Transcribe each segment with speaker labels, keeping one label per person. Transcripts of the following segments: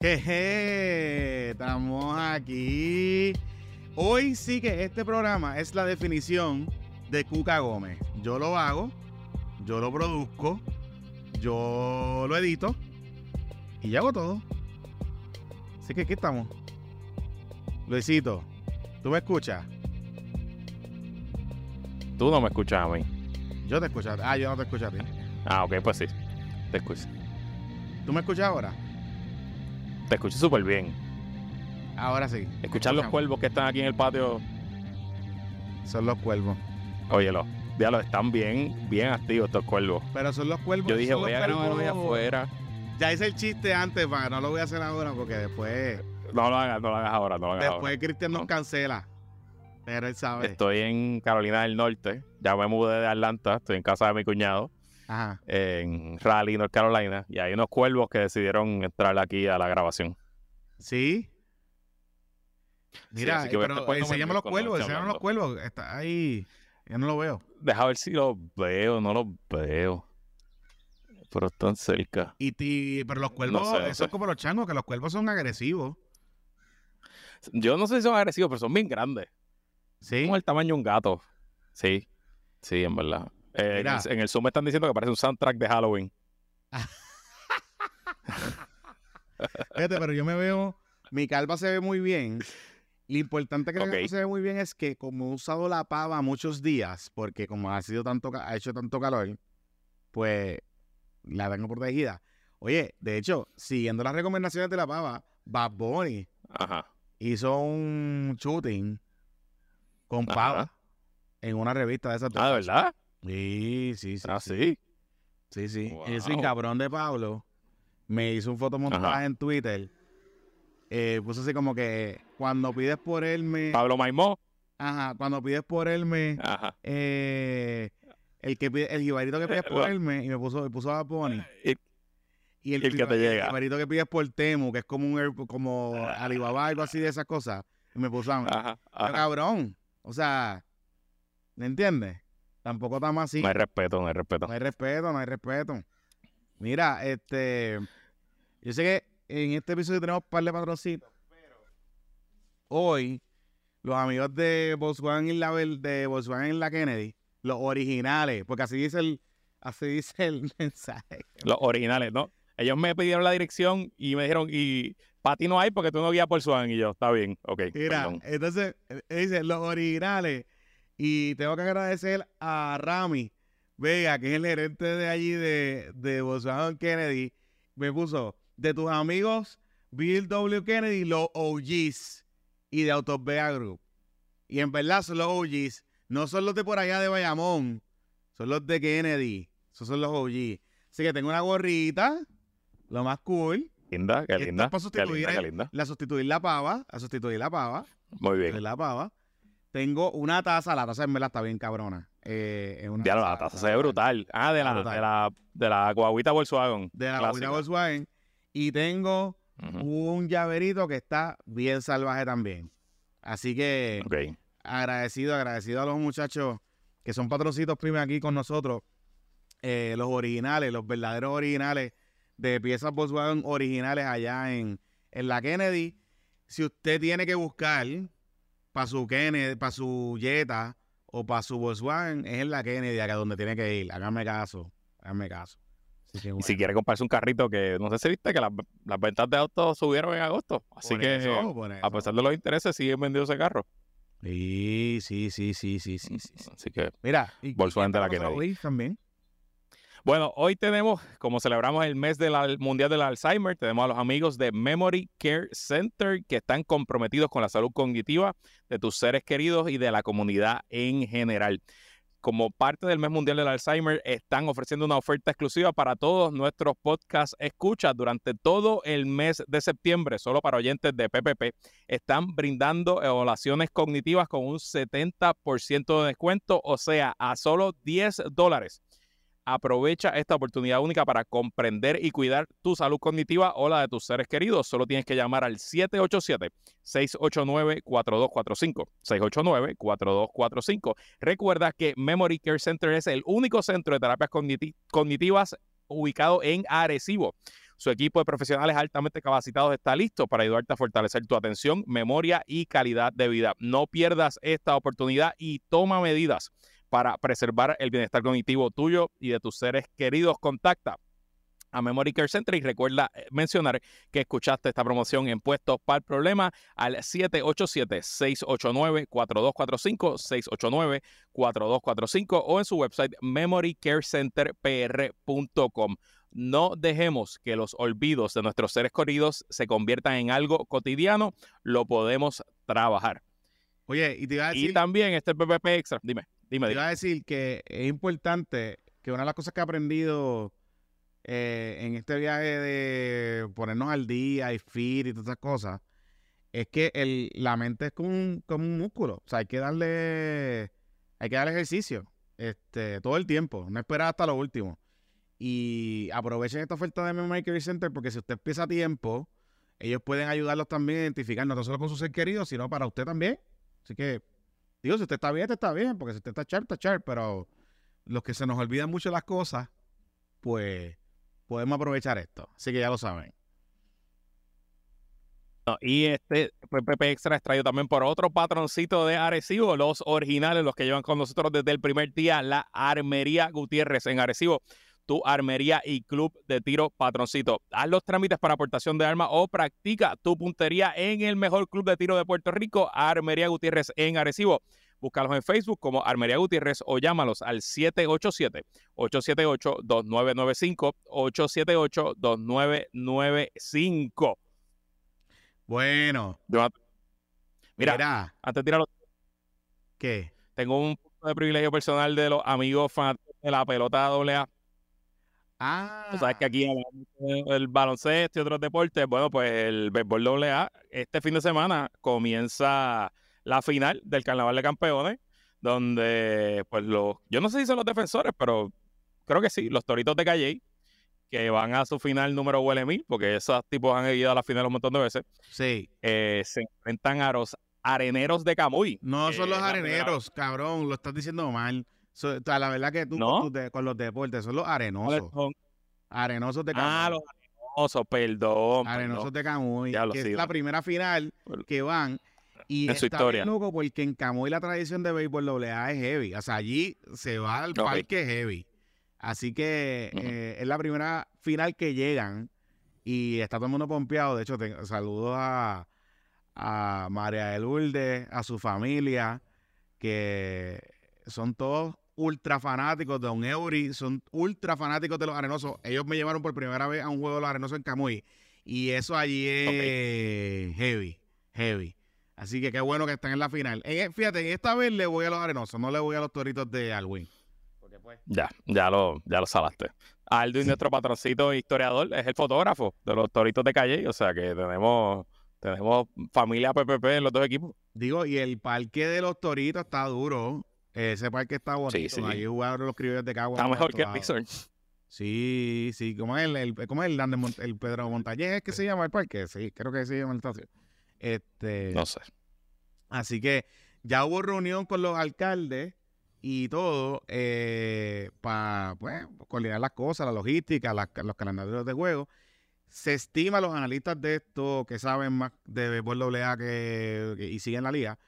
Speaker 1: Jeje, estamos aquí. Hoy sí que este programa es la definición de Cuca Gómez. Yo lo hago, yo lo produzco, yo lo edito y yo hago todo. Así que aquí estamos. Luisito, ¿tú me escuchas?
Speaker 2: Tú no me escuchas a mí.
Speaker 1: Yo te escucho. Ah, yo no te escucho a ti.
Speaker 2: Ah, ok, pues sí. Te escucho.
Speaker 1: ¿Tú me escuchas ahora?
Speaker 2: Te escucho súper bien.
Speaker 1: Ahora sí.
Speaker 2: Escuchar los cuervos que están aquí en el patio.
Speaker 1: Son los cuervos.
Speaker 2: Óyelo. Diablo, están bien, bien activos estos cuervos.
Speaker 1: Pero son los cuervos.
Speaker 2: Yo dije, voy a grabar hoy afuera.
Speaker 1: Ya hice el chiste antes, para no lo voy a hacer ahora porque después,
Speaker 2: No lo hagas, no lo hagas ahora, no lo hagas
Speaker 1: después Cristian nos
Speaker 2: No.
Speaker 1: cancela. Pero él sabe.
Speaker 2: Estoy en Carolina del Norte. Ya me mudé de Atlanta. Estoy en casa de mi cuñado
Speaker 1: Ajá.
Speaker 2: en Raleigh, North Carolina. Y hay unos cuervos que decidieron entrar aquí a la grabación.
Speaker 1: ¿Sí? Mira,
Speaker 2: estar
Speaker 1: pero
Speaker 2: poniendo
Speaker 1: enséñame los cuervos,
Speaker 2: esté
Speaker 1: enséñame los cuervos. Está ahí. Yo no lo veo.
Speaker 2: Deja ver si los veo, no los veo. Pero están cerca.
Speaker 1: Y ti- pero los cuervos,
Speaker 2: sé, no
Speaker 1: eso
Speaker 2: sé.
Speaker 1: es como los changos, que los cuervos son agresivos.
Speaker 2: Yo no sé si son agresivos, pero son bien grandes.
Speaker 1: ¿Sí?
Speaker 2: Como el tamaño de un gato. Sí, sí, en verdad. Eh, en, el, en el Zoom me están diciendo que parece un soundtrack de Halloween.
Speaker 1: Fíjate, pero yo me veo, mi calva se ve muy bien. Lo importante que la
Speaker 2: Ok.
Speaker 1: calva se ve muy bien es que como he usado la pava muchos días, porque como ha sido tanto, ha hecho tanto calor, pues la tengo protegida. Oye, de hecho, siguiendo las recomendaciones de la pava, Bad Bunny
Speaker 2: Ajá.
Speaker 1: hizo un shooting con
Speaker 2: Ajá.
Speaker 1: pava en una revista de esas.
Speaker 2: Ah, ¿de verdad?
Speaker 1: Sí, sí, sí.
Speaker 2: ah,
Speaker 1: sí.
Speaker 2: sí.
Speaker 1: Sí.
Speaker 2: Wow.
Speaker 1: Ese cabrón de Pablo me hizo un fotomontaje
Speaker 2: Ajá.
Speaker 1: en Twitter. Eh, puso así como que cuando pides por él me.
Speaker 2: Pablo Maimó.
Speaker 1: Ajá, cuando pides por él me.
Speaker 2: Ajá.
Speaker 1: eh, el que pide, el jibarito que pides por él me. Y me puso, me puso a Pony.
Speaker 2: Y-
Speaker 1: Y el,
Speaker 2: el que te llega.
Speaker 1: jibarito que pides por Temu, que es como un como Alibaba, algo así de esas cosas. Y me puso a mí.
Speaker 2: Ajá.
Speaker 1: Pero,
Speaker 2: ajá.
Speaker 1: cabrón. O sea, ¿me entiendes? Tampoco estamos así.
Speaker 2: No hay respeto, no hay respeto.
Speaker 1: No hay respeto, no hay respeto. Mira, este. Yo sé que en este episodio tenemos un par de patroncitos, pero hoy los amigos de Volkswagen en la de Volkswagen en la Kennedy, los originales, porque así dice el, así dice el mensaje.
Speaker 2: Los originales, ¿no? Ellos me pidieron la dirección y me dijeron, y para ti no hay porque tú no guías por Swan. Y yo, está bien, ok.
Speaker 1: Mira,
Speaker 2: perdón.
Speaker 1: entonces eh, dice los originales. Y tengo que agradecer a Rami Vega, que es el gerente de allí de, de Volkswagen Kennedy. Me puso de tus amigos Bill W. Kennedy, los OGs y de Autos Vega Group. Y en verdad son los OGs. No son los de por allá de Bayamón. Son los de Kennedy. Esos son los OGs. Así que tengo una gorrita. Lo más cool.
Speaker 2: Linda, qué linda.
Speaker 1: para
Speaker 2: Qué
Speaker 1: sustituir
Speaker 2: linda, qué
Speaker 1: el-
Speaker 2: linda.
Speaker 1: La sustituir la pava. A sustituir la pava
Speaker 2: Muy bien.
Speaker 1: la pava. Tengo una taza, la taza en verdad está bien cabrona. Eh, es una
Speaker 2: Diablo, la taza se ve brutal. Ah, de la,
Speaker 1: Brutal.
Speaker 2: de la, de la guaguita Volkswagen.
Speaker 1: De la. Guaguita Volkswagen. Y tengo un llaverito que está bien salvaje también. Así que agradecido, agradecido a los muchachos que son patrocitos primes aquí con nosotros. eh, los originales, los verdaderos originales de piezas Volkswagen originales allá en, en la Kennedy. Si usted tiene que buscar para su Kennedy, para su Jetta o para su Volkswagen, es en la Kennedy, acá donde tiene que ir. Hágame caso, hágame caso.
Speaker 2: Y si quiere comprarse un carrito que no sé si viste que las, las ventas de autos subieron en agosto. Así
Speaker 1: por
Speaker 2: que
Speaker 1: eso,
Speaker 2: a pesar de los intereses siguen vendiendo ese carro.
Speaker 1: Sí, sí, sí, sí, sí, sí, sí. sí.
Speaker 2: Así que
Speaker 1: Mira, y
Speaker 2: Volkswagen de la
Speaker 1: ¿qué pasa
Speaker 2: Kennedy.
Speaker 1: también.
Speaker 2: Bueno, hoy tenemos, como celebramos el mes del al- Mundial del Alzheimer, tenemos a los amigos de Memory Care Center que están comprometidos con la salud cognitiva de tus seres queridos y de la comunidad en general. Como parte del mes mundial del Alzheimer, están ofreciendo una oferta exclusiva para todos nuestros podcast escuchas durante todo el mes de septiembre, solo para oyentes de PPP. Están brindando evaluaciones cognitivas con un 70% de descuento, o sea, a solo 10 dólares. Aprovecha esta oportunidad única para comprender y cuidar tu salud cognitiva o la de tus seres queridos. Solo tienes que llamar al 787-689-4245. 689-4245. Recuerda que Memory Care Center es el único centro de terapias cogniti- cognitivas ubicado en Arecibo. Su equipo de profesionales altamente capacitados está listo para ayudarte a fortalecer tu atención, memoria y calidad de vida. No pierdas esta oportunidad y toma medidas para preservar el bienestar cognitivo tuyo y de tus seres queridos. Contacta a Memory Care Center y recuerda eh, mencionar que escuchaste esta promoción en Puestos para el Problema al 787-689-4245, 689-4245 o en su website memorycarecenterpr.com. No dejemos que los olvidos de nuestros seres queridos se conviertan en algo cotidiano, lo podemos trabajar.
Speaker 1: Oye, y te iba a decir...
Speaker 2: Y también este PPP Extra, dime, dime.
Speaker 1: Te iba a decir que es importante que una de las cosas que he aprendido eh, en este viaje de ponernos al día y fit y todas esas cosas, es que el, la mente es como un, como un músculo. O sea, hay que darle, hay que darle ejercicio este, todo el tiempo, no esperar hasta lo último. Y aprovechen esta oferta de Memory Care Center porque si usted empieza a tiempo, ellos pueden ayudarlos también a identificar no solo con su ser querido, sino para usted también. Así que, digo, si usted está bien, usted está bien, porque si usted está sharp, está sharp, pero los que se nos olvidan mucho las cosas, pues podemos aprovechar esto. Así que ya lo saben.
Speaker 2: y este PPP Extra es traído también por otro patroncito de Arecibo, los originales, los que llevan con nosotros desde el primer día, la Armería Gutiérrez en Arecibo tu armería y club de tiro patroncito. Haz los trámites para aportación de armas o practica tu puntería en el mejor club de tiro de Puerto Rico, Armería Gutiérrez en Arecibo. Búscalos en Facebook como Armería Gutiérrez o llámalos al 787-878-2995, 878-2995.
Speaker 1: Bueno.
Speaker 2: Mira, Mira, antes de tirarlo.
Speaker 1: ¿Qué?
Speaker 2: Tengo un punto de privilegio personal de los amigos fanáticos de la pelota AA
Speaker 1: Ah.
Speaker 2: sabes que aquí el baloncesto y otros deportes, bueno, pues el béisbol AA, este fin de semana comienza la final del Carnaval de Campeones, donde pues los, yo no sé si son los defensores, pero creo que sí, los Toritos de Calle, que van a su final número huele mil, porque esos tipos han ido a la final un montón de veces.
Speaker 1: Sí.
Speaker 2: Eh, se enfrentan a los areneros de Camuy.
Speaker 1: No son los areneros, cabrón, lo estás diciendo mal la verdad que tú con, los deportes son los arenosos. Arenosos de Camuy.
Speaker 2: Ah, los arenosos, perdón.
Speaker 1: Arenosos de Camuy. que es la primera final que van. Y
Speaker 2: en su historia.
Speaker 1: loco porque en Camuy la tradición de béisbol AA es heavy. O sea, allí se va al parque heavy. Así que eh, es la primera final que llegan y está todo el mundo pompeado. De hecho, te, saludos a, a María de Lourdes, a su familia, que son todos ultra fanáticos de Don Eury, son ultra fanáticos de los arenosos. Ellos me llevaron por primera vez a un juego de los arenosos en Camuy. Y eso allí es heavy, heavy. Así que qué bueno que están en la final. fíjate, esta vez le voy a los arenosos, no le voy a los toritos de Alwin.
Speaker 2: Pues, ya, ya lo, ya lo salaste. Aldo nuestro patroncito historiador, es el fotógrafo de los toritos de calle. O sea que tenemos, tenemos familia PPP en los dos equipos.
Speaker 1: Digo, y el parque de los toritos está duro. Ese parque está bonito. Sí, sí. Ahí jugaron los criollos de Cagua.
Speaker 2: Está mejor que el Pixar.
Speaker 1: Sí, sí. ¿Cómo es el, el, cómo es el, el Pedro Montañez? ¿Es que se llama el parque? Sí, creo que se llama el estación. Este,
Speaker 2: no sé.
Speaker 1: Así que ya hubo reunión con los alcaldes y todo eh, para pues, coordinar las cosas, la logística, los calendarios de juego. Se estima, los analistas de esto que saben más de béisbol AA que, y siguen la liga,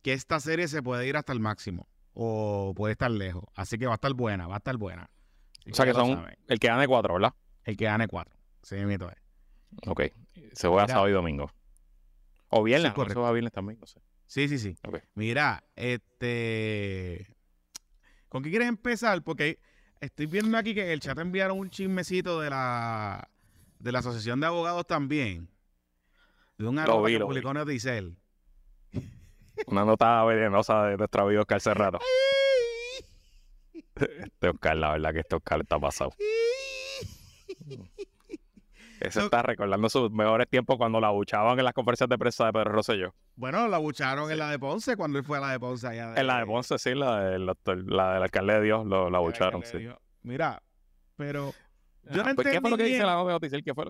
Speaker 1: que esta serie se puede ir hasta el máximo o puede estar lejos. Así que va a estar buena, va a estar buena.
Speaker 2: o sea que son el que gane cuatro, ¿verdad?
Speaker 1: El que gane cuatro. Sí, mito es.
Speaker 2: Ok. Se juega sábado y domingo. O viernes, sí, se juega viernes también, no sé.
Speaker 1: Sí, sí, sí. Mira, este. ¿Con qué quieres empezar? Porque estoy viendo aquí que el chat enviaron un chismecito de la de la Asociación de Abogados también. De un arroba que publicó Noticel.
Speaker 2: Una nota venenosa de nuestro amigo Oscar Cerrado. Este Oscar, la verdad que este Oscar está pasado. Ese está recordando sus mejores tiempos cuando la buchaban en las conferencias de prensa de Pedro Rosselló.
Speaker 1: Bueno, la bucharon en la de Ponce, cuando él fue a la de Ponce allá.
Speaker 2: En la de Ponce, sí, la, de, la, del alcalde de Dios, lo, la bucharon, sí.
Speaker 1: Mira, pero... Yo no
Speaker 2: pues, ¿Qué fue lo que dice la nota de ¿Qué fue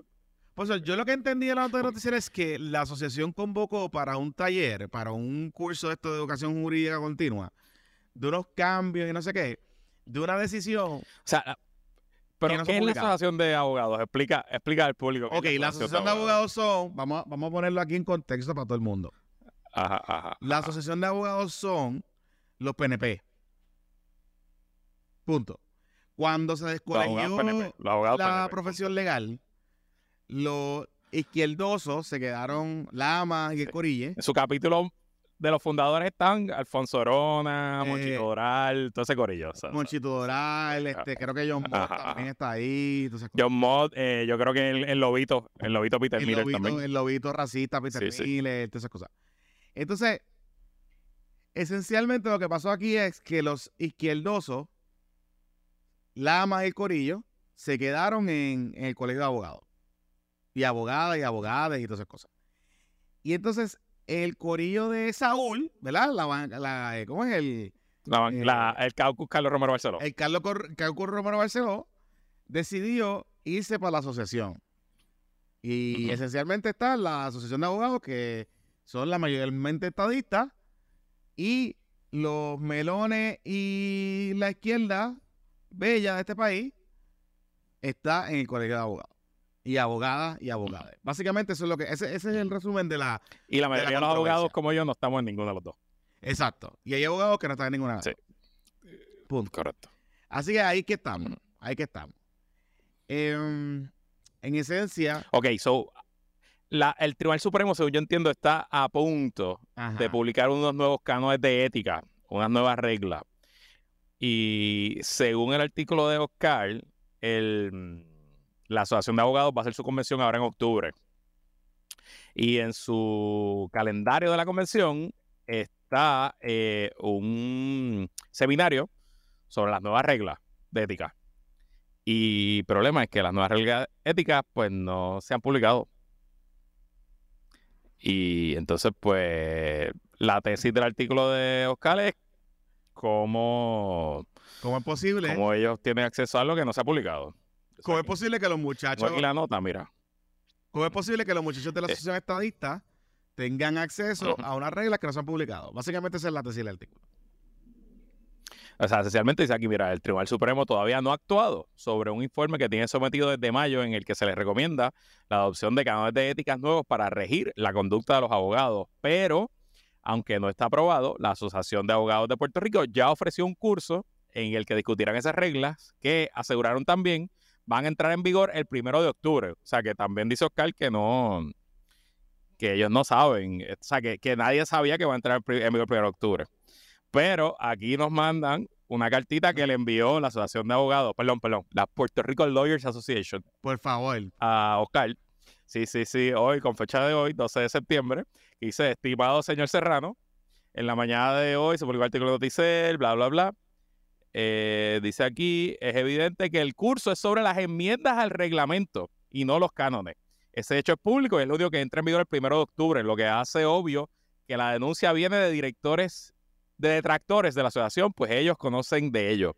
Speaker 1: pues yo lo que entendí de la nota de noticias es que la asociación convocó para un taller, para un curso de, esto de educación jurídica continua, de unos cambios y no sé qué, de una decisión. O
Speaker 2: sea, Pero,
Speaker 1: no
Speaker 2: ¿qué es la asociación de abogados? Explica, explica al público.
Speaker 1: Ok, la asociación de abogados son, vamos a, vamos a ponerlo aquí en contexto para todo el mundo.
Speaker 2: Ajá, ajá.
Speaker 1: La asociación de abogados son los PNP. Punto. Cuando se
Speaker 2: Los abogados
Speaker 1: descolegió
Speaker 2: PNP, los abogados
Speaker 1: la
Speaker 2: PNP.
Speaker 1: profesión legal, los izquierdosos se quedaron Lama y el. Corille.
Speaker 2: En su capítulo de los fundadores están Alfonso Orona,
Speaker 1: Eh,
Speaker 2: Monchito Doral, todo ese corillo.
Speaker 1: Monchito Doral, este, creo que John Mott
Speaker 2: Ajá,
Speaker 1: también está ahí. cosas.
Speaker 2: John Mott, eh, yo creo que el, el Lobito, el Lobito Peter
Speaker 1: el,
Speaker 2: Miller
Speaker 1: lobito,
Speaker 2: también.
Speaker 1: el lobito racista, Peter
Speaker 2: Sí,
Speaker 1: todas esas cosas. Entonces, esencialmente lo que pasó aquí es que los izquierdosos, Lamas y el Corillo, se quedaron en, en el colegio de abogados. Y abogadas y abogadas y todas esas cosas. Y entonces, el Corillo de Saúl, ¿verdad? La, eh, ¿Cómo es el?
Speaker 2: La-
Speaker 1: eh,
Speaker 2: la- el Caucus Carlos Romero Barceló.
Speaker 1: El Carlos Carlos Romero Barceló decidió irse para la asociación. Y esencialmente está la asociación de abogados que son la mayormente estadistas y los melones y la izquierda bella de este país está en el colegio de abogados. Y abogadas y abogadas. Básicamente eso es lo que, ese, ese es el resumen de la,
Speaker 2: y la
Speaker 1: de
Speaker 2: mayoría
Speaker 1: la
Speaker 2: de los abogados como yo no estamos en ninguno de los dos.
Speaker 1: exacto. Y hay abogados que no están en ninguna. de las
Speaker 2: Sí.
Speaker 1: dos. Punto.
Speaker 2: Correcto.
Speaker 1: Así que ahí que estamos. Ahí que estamos. Em, en esencia,
Speaker 2: Ok, so, la, el Tribunal Supremo, según yo entiendo, está a punto
Speaker 1: ajá,
Speaker 2: de publicar unos nuevos cánones de ética, unas nuevas reglas. Y según el artículo de Oscar, el, la Asociación de Abogados va a hacer su convención ahora en octubre. Y en su calendario de la convención está eh, un seminario sobre las nuevas reglas de ética. Y el problema es que las nuevas reglas éticas pues no se han publicado. Y entonces pues la tesis del artículo de Oscar es cómo,
Speaker 1: ¿cómo es posible?
Speaker 2: cómo ellos tienen acceso a algo que no se ha publicado.
Speaker 1: ¿Cómo es posible que los muchachos,
Speaker 2: aquí la nota, mira.
Speaker 1: cómo es posible que los muchachos de la
Speaker 2: Eh.
Speaker 1: asociación estadista tengan acceso a unas reglas que no se han publicado? Básicamente esa es la tesis del artículo.
Speaker 2: O sea, esencialmente dice aquí, mira, el Tribunal Supremo todavía no ha actuado sobre un informe que tiene sometido desde mayo en el que se les recomienda la adopción de cánones de éticas nuevos para regir la conducta de los abogados. Pero, aunque no está aprobado, la Asociación de Abogados de Puerto Rico ya ofreció un curso en el que discutirán esas reglas que aseguraron también van a entrar en vigor el primero de octubre. O sea, que también dice Oscar que no, que ellos no saben, o sea, que, que nadie sabía que va a entrar en vigor el primero de octubre. Pero aquí nos mandan una cartita que le envió la Asociación de Abogados, perdón, perdón, la Puerto Rico Lawyers Association
Speaker 1: Por favor.
Speaker 2: a Oscar. Sí, sí, sí, hoy, con fecha de hoy, 12 de septiembre, dice, estimado señor Serrano, en la mañana de hoy se publicó el artículo de Noticel, bla, bla, bla. Eh, dice aquí, es evidente que el curso es sobre las enmiendas al reglamento y no los cánones. Ese hecho es público y es lo único que entra en vigor el primero de octubre, lo que hace obvio que la denuncia viene de directores, de detractores de la asociación, pues ellos conocen de ello.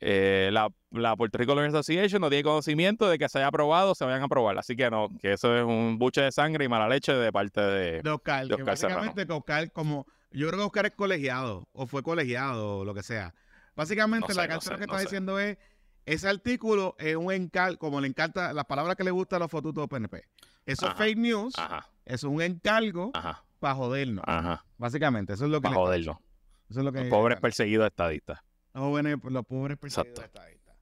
Speaker 2: Eh, la, la Puerto Rico Lawyers Association no tiene conocimiento de que se haya aprobado o se vayan a aprobar. Así que no, que eso es un buche de sangre y mala leche de parte de...
Speaker 1: De Oscar.
Speaker 2: de
Speaker 1: que
Speaker 2: Oscar Serrano.
Speaker 1: básicamente que Oscar, como. Yo creo que Oscar es colegiado, o fue colegiado, o lo que sea. Básicamente
Speaker 2: No
Speaker 1: la
Speaker 2: no
Speaker 1: canción
Speaker 2: sé,
Speaker 1: que
Speaker 2: no
Speaker 1: está diciendo es. Ese artículo es un encargo, como le encanta, las palabras que le gustan a los fotutos PNP. Eso
Speaker 2: Ajá.
Speaker 1: es fake news,
Speaker 2: Ajá,
Speaker 1: eso es un encargo para jodernos.
Speaker 2: ajá.
Speaker 1: Básicamente, eso es lo que
Speaker 2: Para joderlo.
Speaker 1: Eso es lo que
Speaker 2: Los pobres perseguidos estadistas.
Speaker 1: los jóvenes, los pobres perseguidos
Speaker 2: Exacto.
Speaker 1: estadistas.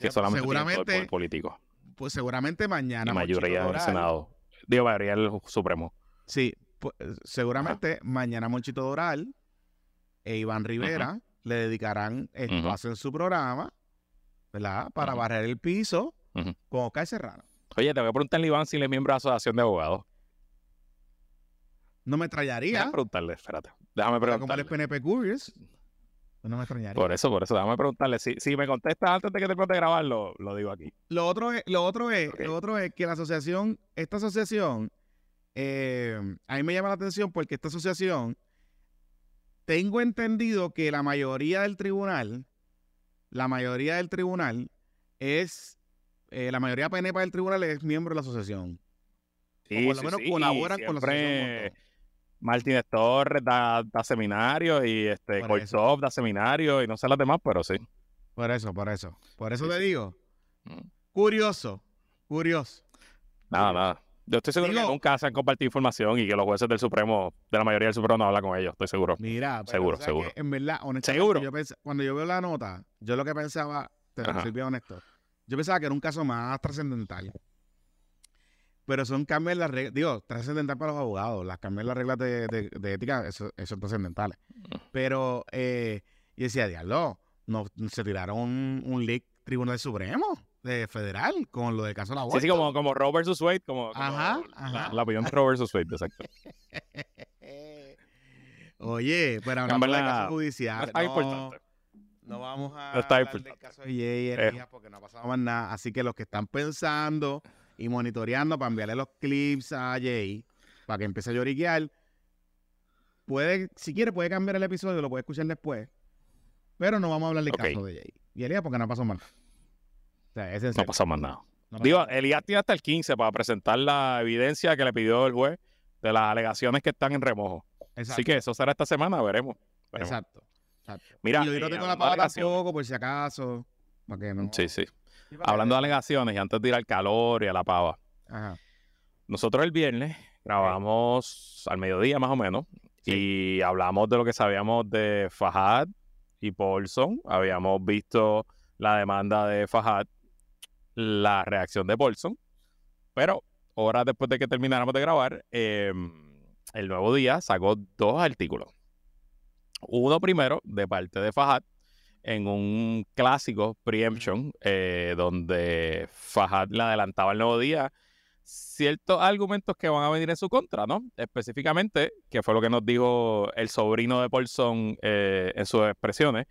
Speaker 2: Que
Speaker 1: Ya,
Speaker 2: solamente el
Speaker 1: seguramente,
Speaker 2: poder político.
Speaker 1: pues seguramente mañana.
Speaker 2: Y
Speaker 1: Monchito
Speaker 2: mayoría del Senado. Digo, mayoría del Supremo.
Speaker 1: Sí, pues, seguramente mañana Monchito Doral e Iván Rivera le dedicarán espacio en su programa, ¿verdad? Para barrer el piso con Oscar Serrano.
Speaker 2: Oye, te voy a preguntarle Iván si él es miembro de la Asociación de Abogados.
Speaker 1: No me
Speaker 2: Déjame
Speaker 1: extrañaría,
Speaker 2: preguntarle, espérate. Déjame preguntarle.
Speaker 1: PNP Curious, pues no me extrañaría.
Speaker 2: Por eso, por eso, déjame preguntarle. Si, si me contestas antes de que te de grabar, lo, lo digo aquí.
Speaker 1: Lo otro es, lo otro es, lo otro es que la asociación, esta asociación, eh, a mí me llama la atención porque esta asociación, tengo entendido que la mayoría del tribunal, la mayoría del tribunal es, eh, la mayoría PNP del tribunal es miembro de la asociación.
Speaker 2: Sí,
Speaker 1: o por lo
Speaker 2: sí,
Speaker 1: menos
Speaker 2: sí,
Speaker 1: colaboran con la asociación.
Speaker 2: Martínez Torres da, da seminarios y este Kortov da seminarios y no sé las demás, pero sí.
Speaker 1: Por eso, por eso. Por eso te digo.
Speaker 2: Mm.
Speaker 1: Curioso. Curioso.
Speaker 2: Nada, nada. Yo estoy seguro que
Speaker 1: Digo-
Speaker 2: nunca se han compartido información y que los jueces del Supremo, de la mayoría del Supremo, no hablan con ellos, estoy seguro.
Speaker 1: Mira, pero
Speaker 2: Seguro, seguro.
Speaker 1: que, en verdad, honestamente,
Speaker 2: Seguro.
Speaker 1: yo pens- cuando yo veo la nota, yo lo que pensaba, te
Speaker 2: Ajá.
Speaker 1: soy bien honesto, yo pensaba que era un caso más trascendental. Pero son cambios en las reglas, digo, trascendental para los abogados, las cambios en las reglas de, de- de ética, eso, eso son trascendentales. Pero eh, yo decía, diablo, no, se tiraron un, un leak Tribunal Supremo de federal con lo del caso de la
Speaker 2: Sí,
Speaker 1: aborto.
Speaker 2: sí, como, como Roe versus Wade, como, como
Speaker 1: Ajá,
Speaker 2: la,
Speaker 1: ajá.
Speaker 2: la opinión de Roe versus Wade, exacto.
Speaker 1: Oye, pero hablando de judiciales,
Speaker 2: Está
Speaker 1: no,
Speaker 2: importante.
Speaker 1: no vamos a
Speaker 2: está
Speaker 1: hablar del caso de Jay
Speaker 2: Eh.
Speaker 1: Porque no ha pasado más nada. Así que los que están pensando y monitoreando para enviarle los clips a Jay para que empiece a lloriquear, puede, si quiere, puede cambiar el episodio, lo puede escuchar después. Pero no vamos a hablar del
Speaker 2: Ok.
Speaker 1: caso de Jay y Elías porque no pasó. O sea, es en
Speaker 2: No pasó más nada.
Speaker 1: no
Speaker 2: Digo,
Speaker 1: nada.
Speaker 2: Elías tiene hasta el 15 para presentar la evidencia que le pidió el juez de las alegaciones que están en remojo.
Speaker 1: Exacto,
Speaker 2: Así que eso será esta semana, veremos. veremos.
Speaker 1: exacto. exacto.
Speaker 2: Mira,
Speaker 1: y hoy no
Speaker 2: eh,
Speaker 1: tengo la
Speaker 2: alegaciones.
Speaker 1: tampoco, por si acaso. Para que no.
Speaker 2: Sí, sí. Hablando de alegaciones y antes de ir al calor y a la pava.
Speaker 1: Ajá.
Speaker 2: Nosotros el viernes grabamos al mediodía más o menos y hablamos de lo que sabíamos de Fajad y Paulson. Habíamos visto la demanda de Fajad, la reacción de Paulson, pero horas después de que termináramos de grabar, eh, el nuevo día sacó dos artículos. Uno primero de parte de Fajad en un clásico preemption eh, donde Fajad le adelantaba el nuevo día ciertos argumentos que van a venir en su contra, ¿no? Específicamente, que fue lo que nos dijo el sobrino de Paulson eh, en sus expresiones,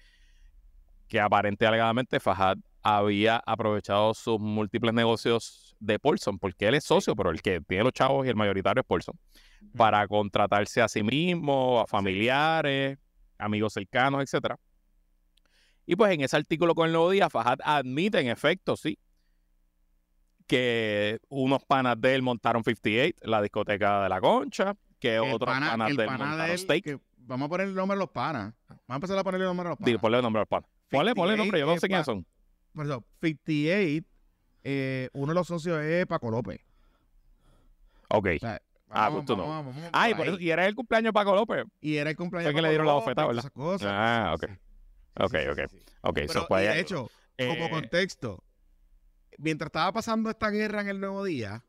Speaker 2: que aparente alegadamente Fajad había aprovechado sus múltiples negocios de Paulson, porque él es socio, pero el que tiene los chavos y el mayoritario es Paulson, para contratarse a sí mismo, a familiares, amigos cercanos, etcétera. Y pues en ese artículo con el Nuevo Día, Fajad admite en efecto, sí, que unos panas de él montaron 58, la discoteca de la Concha, que
Speaker 1: El
Speaker 2: otros
Speaker 1: pana-
Speaker 2: panas de él
Speaker 1: pana
Speaker 2: montaron
Speaker 1: de él,
Speaker 2: Steak.
Speaker 1: que vamos a poner el nombre de los panas. Vamos a empezar a ponerle el nombre a los panas.
Speaker 2: ponle el nombre a los panas. Ponle, ponle el nombre, yo no
Speaker 1: 58
Speaker 2: sé quiénes
Speaker 1: es
Speaker 2: son.
Speaker 1: Por eso, 58, eh, uno de los socios es Paco López.
Speaker 2: Ok.
Speaker 1: O sea,
Speaker 2: Ah,
Speaker 1: vamos-
Speaker 2: pues tú no.
Speaker 1: vamos- vamos
Speaker 2: Ay,
Speaker 1: por
Speaker 2: eso, y era el cumpleaños de Paco López.
Speaker 1: Y era el cumpleaños
Speaker 2: Fue que
Speaker 1: de
Speaker 2: le
Speaker 1: Paco
Speaker 2: dieron la
Speaker 1: López y
Speaker 2: ¿verdad?
Speaker 1: esas cosas.
Speaker 2: Ah, ok.
Speaker 1: sí,
Speaker 2: Ok,
Speaker 1: sí,
Speaker 2: ok.
Speaker 1: sí.
Speaker 2: Ok,
Speaker 1: Pero, de hecho,
Speaker 2: Eh,
Speaker 1: como contexto, mientras estaba pasando esta guerra en el Nuevo Día,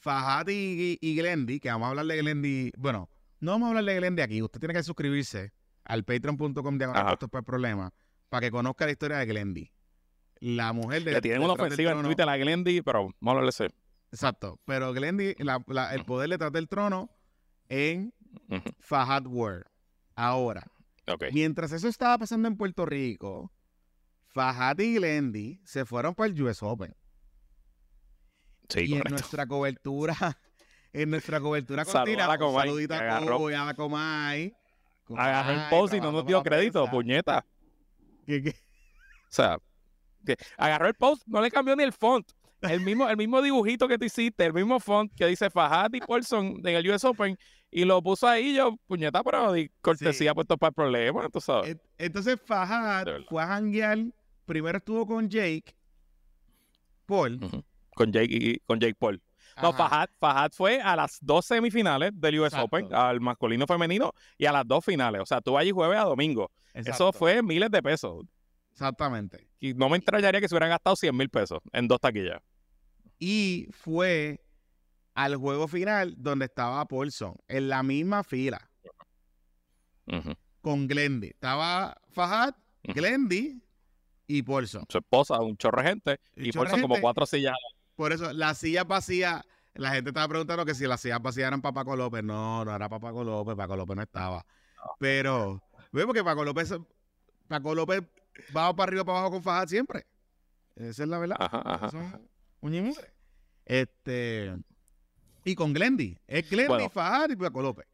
Speaker 1: Fajat y, y Glendy, que vamos a hablar de Glendy, bueno, no vamos a hablar de Glendy aquí, usted tiene que suscribirse al patreon.com de
Speaker 2: Ajá.
Speaker 1: Puestos por el Problema para que conozca la historia de Glendy. La mujer de
Speaker 2: le tienen una ofensiva en. Twitter a Glendy, pero hablarle de ese.
Speaker 1: Exacto, pero Glendy, la- la- el poder detrás del trono en. Fajat World. Ahora, mientras eso estaba pasando en Puerto Rico, Fajat y Glendy se fueron para el US Open.
Speaker 2: Sí,
Speaker 1: y en nuestra cobertura, en nuestra cobertura continua,
Speaker 2: a la
Speaker 1: un
Speaker 2: Comay,
Speaker 1: saludito
Speaker 2: que
Speaker 1: a
Speaker 2: agarró-
Speaker 1: Cobo y a la Comay.
Speaker 2: Agarró el
Speaker 1: Comay,
Speaker 2: post y no nos dio crédito, puñeta.
Speaker 1: ¿Qué- qué?
Speaker 2: O sea, agarró el post, no le cambió ni el font. El mismo, el mismo dibujito que tú hiciste, el mismo font que dice Fajat y Paulson en el US Open, y lo puso ahí yo, puñeta, pero di cortesía
Speaker 1: Sí.
Speaker 2: puesto para el problema, tú sabes.
Speaker 1: Entonces Fajat fue a janguear, primero estuvo con Jake Paul.
Speaker 2: Con Jake y con Jake Paul. No. Fajat, Fajat fue a las dos semifinales del US
Speaker 1: Exacto.
Speaker 2: Open, al masculino femenino, y a las dos finales. O sea, tú allí jueves a domingo. Eso fue miles de pesos.
Speaker 1: Exactamente.
Speaker 2: Y no me extrañaría que se hubieran gastado 100 mil pesos en dos taquillas.
Speaker 1: Y fue al juego final donde estaba Paulson, en la misma fila, con Glendy. Estaba Fajat,
Speaker 2: Ujú.
Speaker 1: Glendy y Paulson.
Speaker 2: Su esposa, un chorro de gente, y Paulson como cuatro sillas.
Speaker 1: Por eso, las sillas vacías, la gente estaba preguntando que si las sillas vacías eran para Paco López. No, no era para Paco López, Paco López no estaba. Pero, ve, porque Paco López, Paco López va para arriba, para abajo con Fajat siempre. Esa es la verdad.
Speaker 2: Ajá, ajá.
Speaker 1: Son uña y mugre. Este, y con Glendy. Es Glendy,
Speaker 2: Bueno.
Speaker 1: Fajat y Paco López.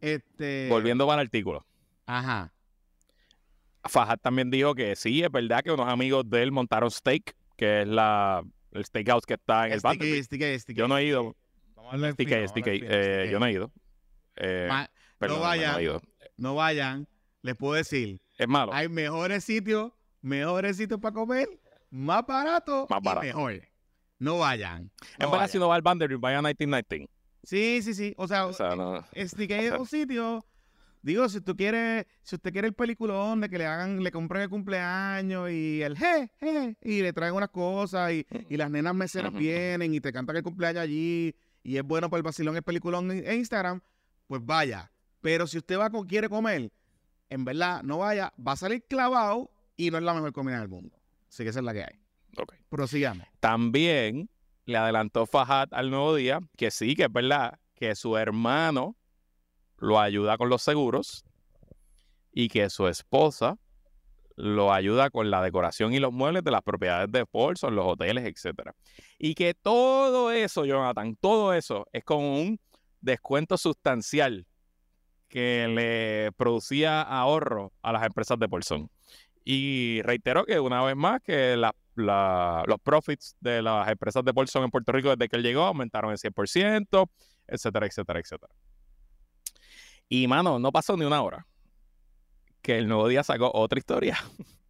Speaker 1: Este,
Speaker 2: Volviendo al artículo.
Speaker 1: Ajá.
Speaker 2: Fajat también dijo que sí, es verdad que unos amigos de él montaron Steak, que es la, el steakhouse que está en el
Speaker 1: sticky.
Speaker 2: Yo no he ido.
Speaker 1: Vamos vamos en fino,
Speaker 2: eh, yo no he ido. Eh,
Speaker 1: Ma- vayan.
Speaker 2: no he ido.
Speaker 1: no vayan. Les puedo decir,
Speaker 2: Es malo.
Speaker 1: hay mejores sitios mejores sitios para comer, más barato,
Speaker 2: Más
Speaker 1: y
Speaker 2: barato.
Speaker 1: mejor. No vayan. no
Speaker 2: en verdad,
Speaker 1: vayan.
Speaker 2: si no va al Vanderbilt, vaya a 1919.
Speaker 1: Sí, sí, sí. O sea,
Speaker 2: O sea, no.
Speaker 1: es de que hay un sitio. Digo, si tú quieres, si usted quiere el peliculón de que le hagan, le compren el cumpleaños y el je, je, y le traen unas cosas y, y las nenas meseras vienen y te cantan el cumpleaños allí y es bueno para el vacilón el peliculón en, en Instagram, pues vaya. Pero si usted va con, quiere comer, en verdad, no vaya, va a salir clavado y no es la mejor comida del mundo. Así que esa es la que hay.
Speaker 2: Ok.
Speaker 1: Prosigamos.
Speaker 2: También le adelantó Fajad al nuevo día que sí, que es verdad, que su hermano lo ayuda con los seguros y que su esposa lo ayuda con la decoración y los muebles de las propiedades de Paulson, los hoteles, etcétera. Y que todo eso, Jonathan, todo eso es con un descuento sustancial que le producía ahorro a las empresas de Paulson. Y reitero que una vez más que los profits de las empresas de Paulson en Puerto Rico desde que él llegó aumentaron en 100%, etcétera, etcétera, etcétera. Y mano, no pasó ni una hora que el nuevo día sacó otra historia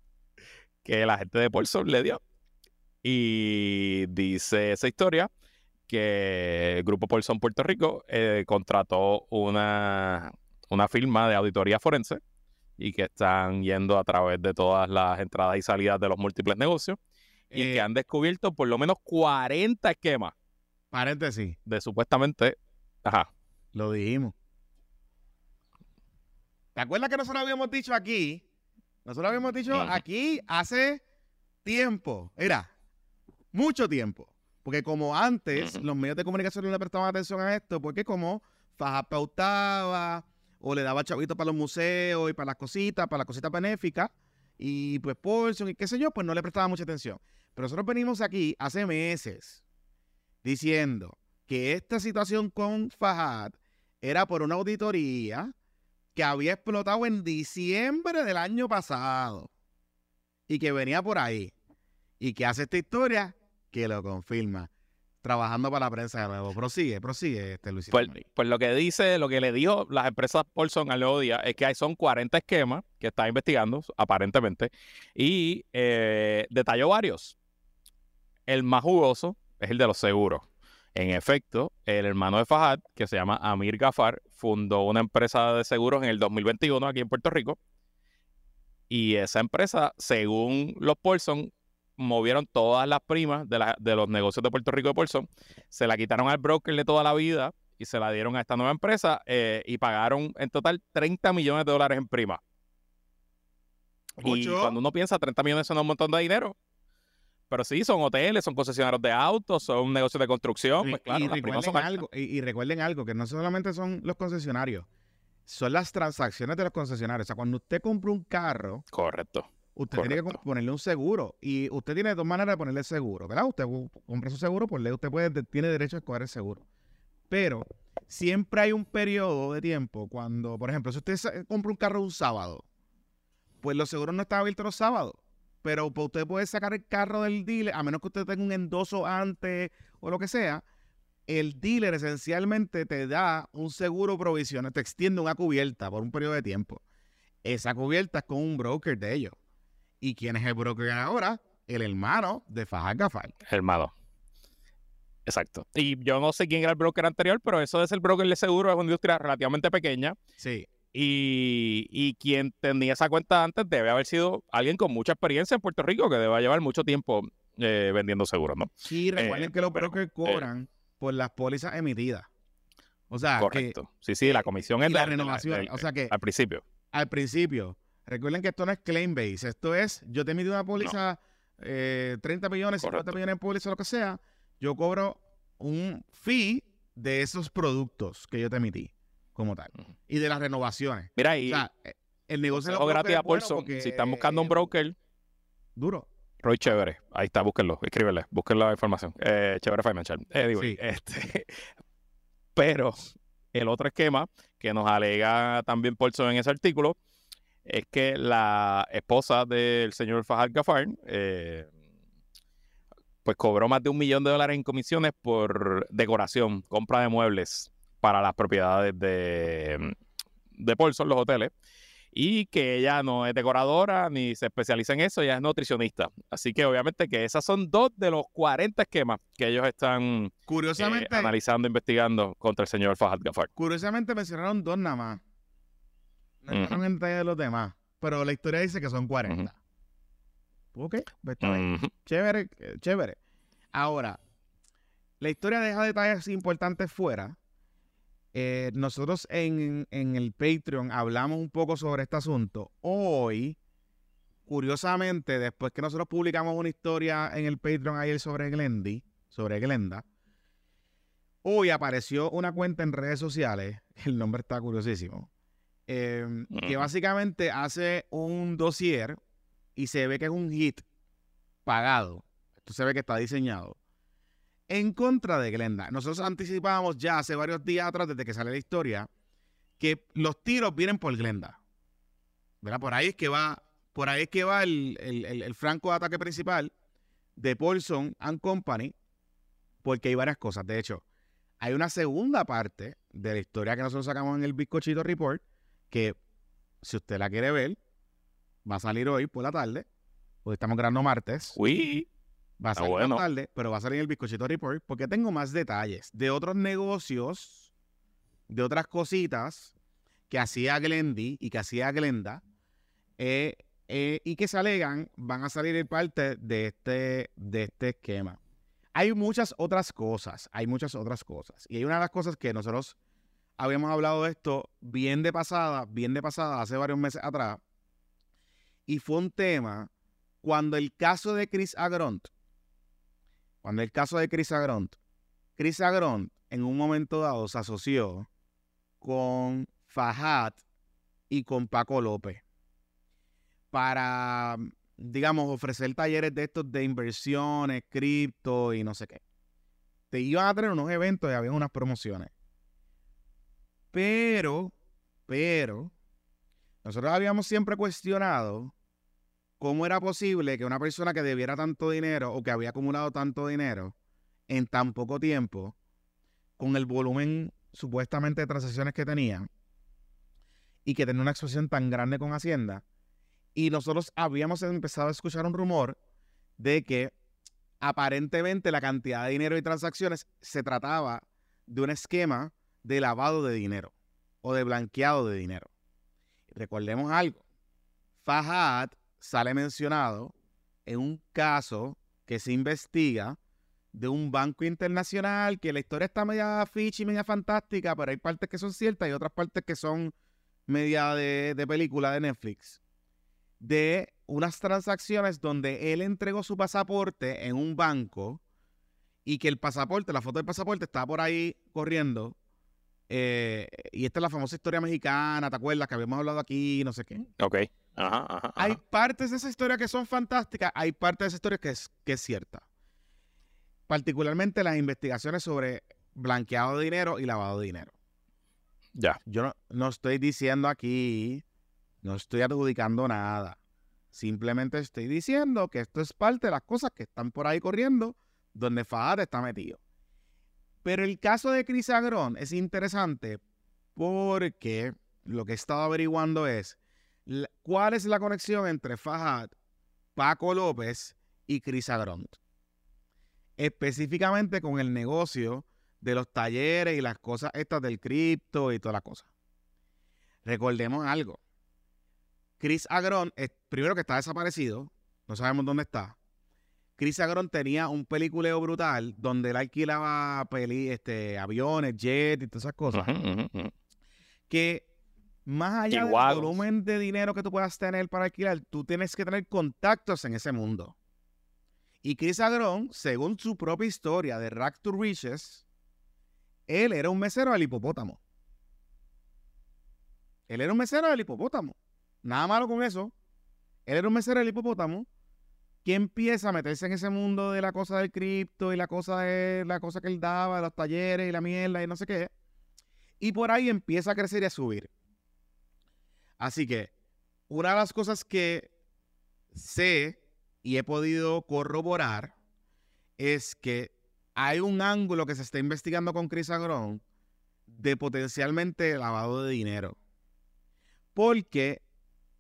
Speaker 2: que la gente de Paulson le dio. Y dice esa historia que el Grupo Paulson Puerto Rico eh, contrató una, una firma de auditoría forense y que están yendo a través de todas las entradas y salidas de los múltiples negocios y
Speaker 1: Eh,
Speaker 2: que han descubierto por lo menos 40 esquemas
Speaker 1: Paréntesis,
Speaker 2: de supuestamente, ajá,
Speaker 1: lo dijimos. ¿Te acuerdas que nosotros habíamos dicho aquí? Nosotros habíamos dicho aquí hace tiempo, era mucho tiempo. Porque como antes los medios de comunicación no le prestaban atención a esto, porque como Faja pautaba o le daba chavitos para los museos y para las cositas, para las cositas benéficas, y pues Paulson y qué sé yo, pues no le prestaba mucha atención. Pero nosotros venimos aquí hace meses diciendo que esta situación con Fajad era por una auditoría que había explotado en diciembre del año pasado y que venía por ahí y que hace esta historia que lo confirma trabajando para la prensa de nuevo. Prosigue, prosigue, este Luisito.
Speaker 2: Pues, pues lo que dice, lo que le dijo las empresas Paulson al nuevo día es que hay son 40 esquemas que está investigando, aparentemente, y eh, detalló varios. El más jugoso es el de los seguros. En efecto, el hermano de Fajad, que se llama Amir Gafar, fundó una empresa de seguros en el 2021 aquí en Puerto Rico. Y esa empresa, según los Paulson, movieron todas las primas de, la- de los negocios de Puerto Rico de Paulson, se la quitaron al broker de toda la vida y se la dieron a esta nueva empresa eh, y pagaron en total 30 millones de dólares en prima. Y cuando uno piensa 30 millones son un montón de dinero, pero sí, son hoteles, son concesionarios de autos, son negocios de construcción,
Speaker 1: Y-
Speaker 2: pues claro,
Speaker 1: y, recuerden
Speaker 2: son
Speaker 1: algo, y, y recuerden algo, que no solamente son los concesionarios, son las transacciones de los concesionarios. O sea, cuando usted compra un carro,
Speaker 2: Correcto.
Speaker 1: Usted tiene que ponerle un seguro. Y usted tiene dos maneras de ponerle seguro, ¿verdad? Usted compra su seguro, por ley usted puede, tiene derecho a escoger el seguro. Pero siempre hay un periodo de tiempo cuando, por ejemplo, si usted compra un carro un sábado, pues los seguros no están abiertos los sábados. Pero pues, usted puede sacar el carro del dealer, a menos que usted tenga un endoso antes o lo que sea. El dealer esencialmente te da un seguro provisional, te extiende una cubierta por un periodo de tiempo. Esa cubierta es con un broker de ellos. ¿Y quién es el broker ahora? El hermano de Fajal Gafal.
Speaker 2: Hermano. Exacto. Y yo no sé quién era el broker anterior, pero eso de ser broker de seguro es una industria relativamente pequeña.
Speaker 1: Sí.
Speaker 2: Y, y quien tenía esa cuenta antes debe haber sido alguien con mucha experiencia en Puerto Rico que debe llevar mucho tiempo eh, vendiendo seguros, ¿no?
Speaker 1: Y recuerden
Speaker 2: Eh,
Speaker 1: que los
Speaker 2: pero,
Speaker 1: brokers cobran por las pólizas emitidas. O sea,
Speaker 2: Correcto. Sí, sí, la comisión es
Speaker 1: la
Speaker 2: de
Speaker 1: renovación. o sea que
Speaker 2: al principio.
Speaker 1: al principio, recuerden que esto no es claim base. Esto es, yo te emití una póliza, eh, 30 millones, 50
Speaker 2: Correcto.
Speaker 1: millones en póliza, lo que sea. Yo cobro un fee de esos productos que yo te emití, como tal. Y de las renovaciones.
Speaker 2: Mira,
Speaker 1: O
Speaker 2: y
Speaker 1: sea, eh, el negocio de brokers
Speaker 2: gratis a
Speaker 1: bueno
Speaker 2: Paulson, si están buscando un
Speaker 1: eh,
Speaker 2: broker,
Speaker 1: Duro.
Speaker 2: Roy Chévere. Ahí está, búsquenlo, escríbele, busquen la información. Eh, Chévere Financial. Anyway,
Speaker 1: Sí.
Speaker 2: este, pero el otro esquema que nos alega también Paulson en ese artículo es que la esposa del señor Fahad Gafar eh, pues cobró más de un millón de dólares en comisiones por decoración, compra de muebles para las propiedades de, de Paulson, los hoteles. y que ella no es decoradora ni se especializa en eso, ella es nutricionista. Así que obviamente que esas son dos de los 40 esquemas que ellos están eh,
Speaker 1: Curiosamente,
Speaker 2: analizando, investigando contra el señor Fahad Gafar.
Speaker 1: curiosamente mencionaron dos nada más. No entraron en detalle de los demás. Pero la historia dice que son 40. Ok, pues está bien. Chévere, eh, chévere. Ahora, la historia deja detalles importantes fuera. Eh, nosotros en, en el Patreon hablamos un poco sobre este asunto. Hoy, curiosamente, después que nosotros publicamos una historia en el Patreon ayer sobre Glendy, sobre Glenda, hoy apareció una cuenta en redes sociales, el nombre está curiosísimo, eh, que básicamente hace un dossier y se ve que es un hit pagado. Esto se ve que está diseñado. En contra de Glenda. Nosotros anticipábamos ya hace varios días atrás, desde que sale la historia, que los tiros vienen por Glenda. ¿Verdad? Por ahí es que va, por ahí es que va el, el- el- el franco de ataque principal de Paulson and Company, porque hay varias cosas. De hecho, hay una segunda parte de la historia que nosotros sacamos en el Bizcochito Report, que si usted la quiere ver, va a salir hoy por la tarde, porque estamos grabando martes.
Speaker 2: Uy,
Speaker 1: Va a salir
Speaker 2: bueno.
Speaker 1: más tarde, pero va a salir en el Bizcochito Report porque tengo más detalles de otros negocios, de otras cositas que hacía Glendy y que hacía Glenda eh, eh, y que se alegan van a salir en parte de este, de este esquema. Hay muchas otras cosas, hay muchas otras cosas. Y hay una de las cosas que nosotros habíamos hablado de esto bien de pasada, bien de pasada, hace varios meses atrás. Y fue un tema cuando el caso de Chris Agront, cuando el caso de Chris Agront, Chris Agront en un momento dado se asoció con Fajad y con Paco López para, digamos, ofrecer talleres de estos de inversiones, cripto y no sé qué. Te iban a tener unos eventos y había unas promociones. Pero, pero, nosotros habíamos siempre cuestionado cómo era posible que una persona que debiera tanto dinero o que había acumulado tanto dinero en tan poco tiempo, con el volumen supuestamente de transacciones que tenía, y que tenía una exposición tan grande con Hacienda, y nosotros habíamos empezado a escuchar un rumor de que aparentemente la cantidad de dinero y transacciones se trataba de un esquema de lavado de dinero o de blanqueado de dinero. Recordemos algo. Fajad sale mencionado en un caso que se investiga de un banco internacional, que la historia está media fichi, media fantástica, pero hay partes que son ciertas y otras partes que son media de, de película de Netflix. De unas transacciones donde él entregó su pasaporte en un banco y que el pasaporte, la foto del pasaporte estaba por ahí corriendo. Eh, y esta es la famosa historia mexicana, ¿te acuerdas? Que habíamos hablado aquí, no sé qué.
Speaker 2: ok. Ajá, ajá,
Speaker 1: Hay partes de esa historia que son fantásticas, hay partes de esa historia que es, que es cierta. Particularmente las investigaciones sobre blanqueado de dinero y lavado de dinero.
Speaker 2: Ya.
Speaker 1: Yo no, no estoy diciendo aquí, no estoy adjudicando nada. Simplemente estoy diciendo que esto es parte de las cosas que están por ahí corriendo donde Fahad está metido. Pero el caso de Chris Agrón es interesante porque lo que he estado averiguando es la- cuál es la conexión entre Fahad, Paco López y Chris Agrón. Específicamente con el negocio de los talleres y las cosas estas del cripto y todas las cosas. Recordemos algo. Chris Agrón, primero que está desaparecido, no sabemos dónde está. Chris Agrón tenía un peliculeo brutal donde él alquilaba peli, este, aviones, jets y todas esas cosas. Que más allá del volumen de dinero que tú puedas tener para alquilar, tú tienes que tener contactos en ese mundo. Y Chris Agrón, según su propia historia de Rack to Riches, él era un mesero del hipopótamo. Él era un mesero del hipopótamo. Nada malo con eso. Él era un mesero del hipopótamo que empieza a meterse en ese mundo de la cosa del cripto y la cosa de la cosa que él daba, los talleres y la mierda y no sé qué. Y por ahí empieza a crecer y a subir. Así que una de las cosas que sé y he podido corroborar es que hay un ángulo que se está investigando con Chris Agrón de potencialmente lavado de dinero. Porque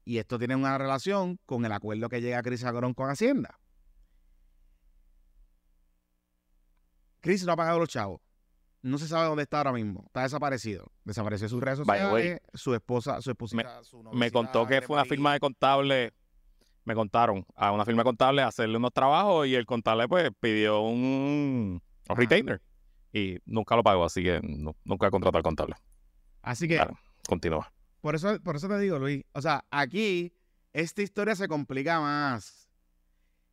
Speaker 1: Y esto tiene una relación con el acuerdo que llega Chris Agrón con Hacienda. Chris no ha pagado los chavos. No se sabe dónde está ahora mismo. Está desaparecido. Desapareció sus redes sociales. Su esposa, su esposita, su
Speaker 2: Me contó que fue una firma de contable, me contaron a una firma de contable a hacerle unos trabajos y el contable pues pidió un, retainer y nunca lo pagó, así que no- nunca contrató al contable.
Speaker 1: Así que
Speaker 2: Claro. Continúa.
Speaker 1: Por eso, por eso te digo, Luis. O sea, aquí esta historia se complica más.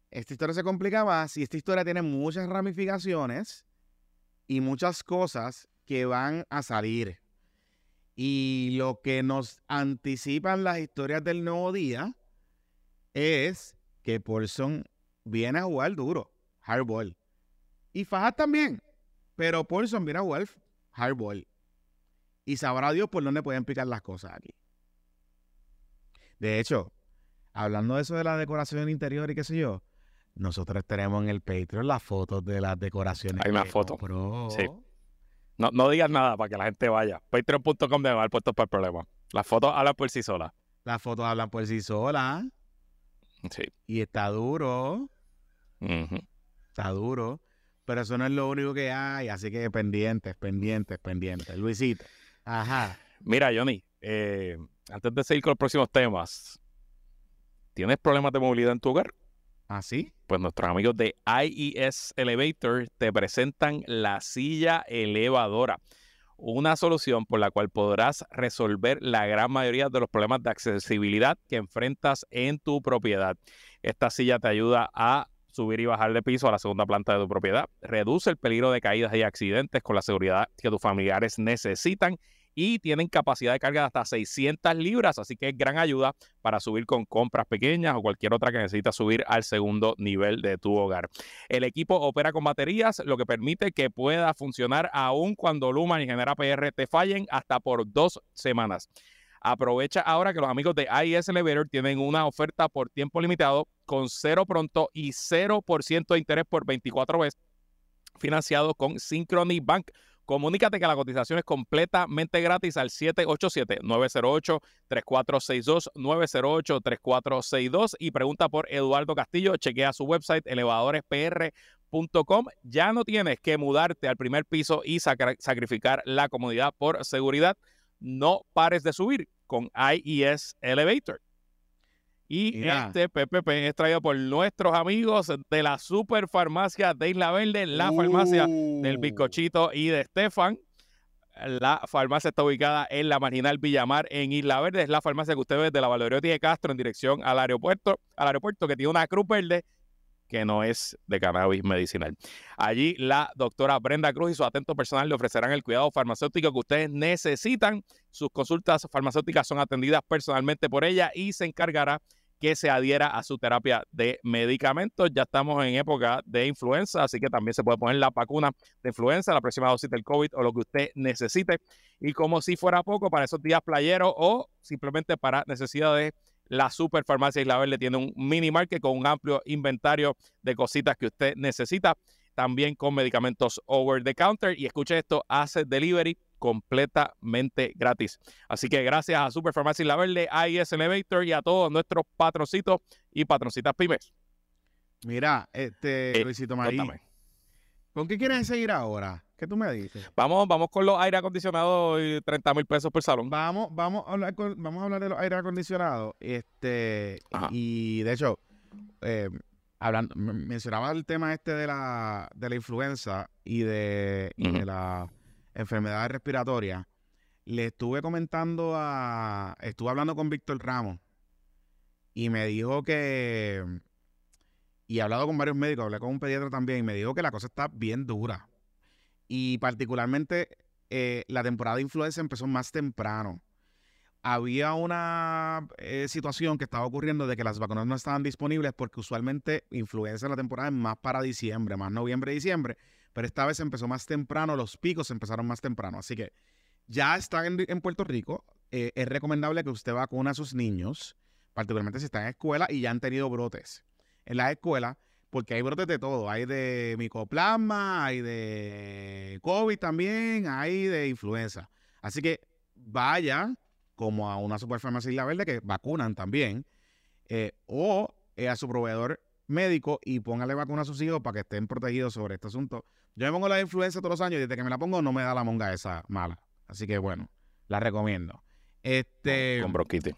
Speaker 1: Esta historia se complica más y esta historia tiene muchas ramificaciones y muchas cosas que van a salir. Y lo que nos anticipan las historias del nuevo día es que Paulson viene a jugar duro, hardball. Y Fajas también, pero Paulson viene a jugar hardball. Y sabrá Dios por dónde pueden picar las cosas aquí. De hecho, hablando de eso de la decoración interior y qué sé yo, nosotros tenemos en el Patreon las fotos de las decoraciones.
Speaker 2: Hay una foto.
Speaker 1: compró.
Speaker 2: Sí. No, no digas nada para que la gente vaya. Patreon.com de mal puesto para el problema. Las fotos hablan por sí solas.
Speaker 1: Las fotos hablan por sí solas.
Speaker 2: Sí.
Speaker 1: Y está duro. Está duro. Pero eso no es lo único que hay. Así que pendientes, pendientes, pendientes. Luisito. Ajá.
Speaker 2: Mira, Johnny, eh, antes de seguir con los próximos temas, ¿tienes problemas de movilidad en tu hogar?
Speaker 1: ¿Así?
Speaker 2: Pues nuestros amigos de IES Elevator te presentan la silla elevadora, una solución por la cual podrás resolver la gran mayoría de los problemas de accesibilidad que enfrentas en tu propiedad. Esta silla te ayuda a subir y bajar de piso a la segunda planta de tu propiedad, reduce el peligro de caídas y accidentes con la seguridad que tus familiares necesitan y tienen capacidad de carga de hasta 600 libras, así que es gran ayuda para subir con compras pequeñas o cualquier otra que necesitas subir al segundo nivel de tu hogar. El equipo opera con baterías, lo que permite que pueda funcionar aún cuando Luma y Genera PR te fallen hasta por dos semanas. Aprovecha ahora que los amigos de IES Elevator tienen una oferta por tiempo limitado con cero pronto y 0% de interés por 24 veces financiado con Synchrony Bank. Comunícate que la cotización es completamente gratis al 787-908-3462, 908-3462 y pregunta por Eduardo Castillo. Chequea su website elevadorespr.com. Ya no tienes que mudarte al primer piso y sacrificar la comodidad por seguridad. No pares de subir con IES Elevator. Y
Speaker 1: Mira.
Speaker 2: este PPP es traído por nuestros amigos de la Superfarmacia de Isla Verde, la farmacia del
Speaker 1: Uh.
Speaker 2: Bizcochito y de Estefan. La farmacia está ubicada en la Marginal Villamar en Isla Verde. Es la farmacia que usted ve de la Valerotti de Castro en dirección al aeropuerto, al aeropuerto que tiene una cruz verde que no es de cannabis medicinal. Allí la doctora Brenda Cruz y su atento personal le ofrecerán el cuidado farmacéutico que ustedes necesitan. Sus consultas farmacéuticas son atendidas personalmente por ella y se encargará que se adhiera a su terapia de medicamentos. Ya estamos en época de influenza, así que también se puede poner la vacuna de influenza, la próxima dosis del COVID o lo que usted necesite. Y como si fuera poco, para esos días playeros o simplemente para necesidades, la Superfarmacia Isla Verde tiene un mini market con un amplio inventario de cositas que usted necesita. También con medicamentos over the counter. Y escuche esto, hace delivery completamente gratis. Así que gracias a Superfarmacia Isla Verde, IS Elevator y a todos nuestros patroncitos y patroncitas pymes.
Speaker 1: Mira, este,
Speaker 2: Eh,
Speaker 1: Luisito Marí,
Speaker 2: Cuéntame.
Speaker 1: ¿con qué quieres seguir ahora? ¿Qué tú me dices?
Speaker 2: Vamos, vamos con los aire acondicionados y 30 mil pesos por salón.
Speaker 1: Vamos, vamos a hablar con- vamos a hablar de los aire acondicionados. Este,
Speaker 2: Ajá.
Speaker 1: y de hecho, eh, hablando, mencionaba el tema este de la, de la influenza y de, y de
Speaker 2: Ujú.
Speaker 1: la enfermedad respiratoria. Le estuve comentando a, estuve hablando con Víctor Ramos y me dijo que, y he hablado con varios médicos, hablé con un pediatra también y me dijo que la cosa está bien dura. Y particularmente eh, la temporada de influenza empezó más temprano. Había una eh, situación que estaba ocurriendo de que las vacunas no estaban disponibles porque usualmente influenza la temporada es más para diciembre, más noviembre, diciembre, pero esta vez empezó más temprano, los picos empezaron más temprano. Así que ya están en, Puerto Rico. eh, es recomendable que usted vacune a sus niños, particularmente si están en escuela y ya han tenido brotes. En las escuelas, porque hay brotes de todo. Hay de micoplasma, hay de COVID también, hay de influenza. Así que vaya como a una superfarmacia Isla Verde que vacunan también, eh, o eh, a su proveedor médico y póngale vacuna a sus hijos para que estén protegidos sobre este asunto. Yo me pongo la influenza todos los años y desde que me la pongo no me da la monga esa mala. Así que bueno, la recomiendo. Este.
Speaker 2: Con bronquitis.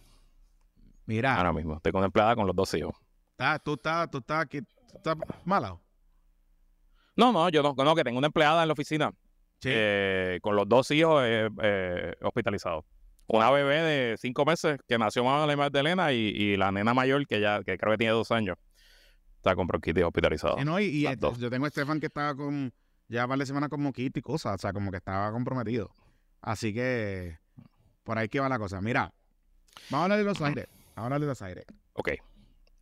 Speaker 1: Mira.
Speaker 2: Ahora mismo. Estoy contemplada con los dos hijos.
Speaker 1: tú estás, tú estás aquí. ¿Tú estás mala?
Speaker 2: No, no, yo no, no, que tengo una empleada en la oficina.
Speaker 1: Sí.
Speaker 2: eh, con los dos hijos eh, eh, hospitalizados. Una bebé de cinco meses que nació más de Magdalena y, y la nena mayor que ya que creo que tiene dos años está con bronquitis hospitalizado.
Speaker 1: Eh, no, y, este, yo tengo a Estefan que estaba con. Ya par de semanas con moquito y cosas. O sea, como que estaba comprometido. Así que. Por ahí que va la cosa. Mira. Vamos a hablar de los aires. Vamos a hablar de los aires.
Speaker 2: Ok.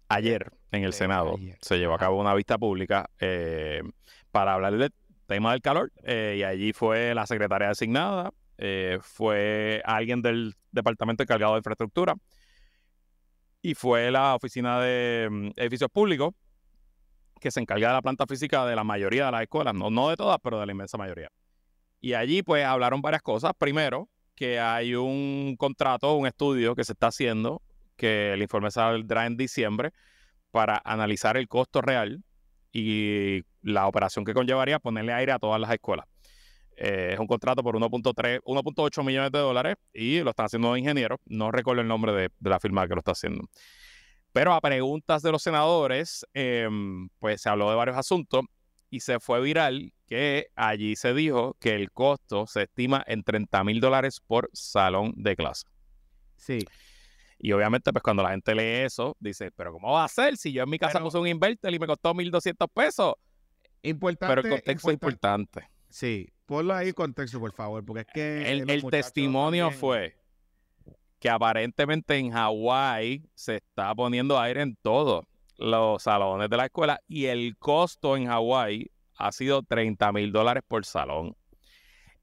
Speaker 2: Ayer en el Senado
Speaker 1: ayer.
Speaker 2: se llevó a cabo una vista pública eh, para hablar del tema del calor eh, y allí fue la secretaria designada, eh, fue alguien del departamento encargado de infraestructura y fue la oficina de mm, edificios públicos que se encarga de la planta física de la mayoría de las escuelas, no, no de todas, pero de la inmensa mayoría. Y allí pues hablaron varias cosas. Primero, que hay un contrato, un estudio que se está haciendo, que el informe saldrá en diciembre, para analizar el costo real y la operación que conllevaría ponerle aire a todas las escuelas. Eh, es un contrato por 1.3, 1.8 millones de dólares y lo están haciendo ingenieros. No recuerdo el nombre de, de la firma que lo está haciendo. Pero a preguntas de los senadores, em, pues se habló de varios asuntos y se fue viral que allí se dijo que el costo se estima en 30 mil dólares por salón de clase.
Speaker 1: Sí.
Speaker 2: Y obviamente, pues cuando la gente lee eso, dice, pero ¿cómo va a ser si yo en mi casa
Speaker 1: Pero-
Speaker 2: puse un inverter y me costó 1.200 pesos?
Speaker 1: Importante.
Speaker 2: Pero el contexto es
Speaker 1: importante. Sí. Ponlo ahí en contexto, por favor. Porque es que.
Speaker 2: El,
Speaker 1: los
Speaker 2: el
Speaker 1: muchachos
Speaker 2: testimonio fue que aparentemente en Hawái se está poniendo aire en todos los salones de la escuela y el costo en Hawái ha sido 30 mil dólares por salón.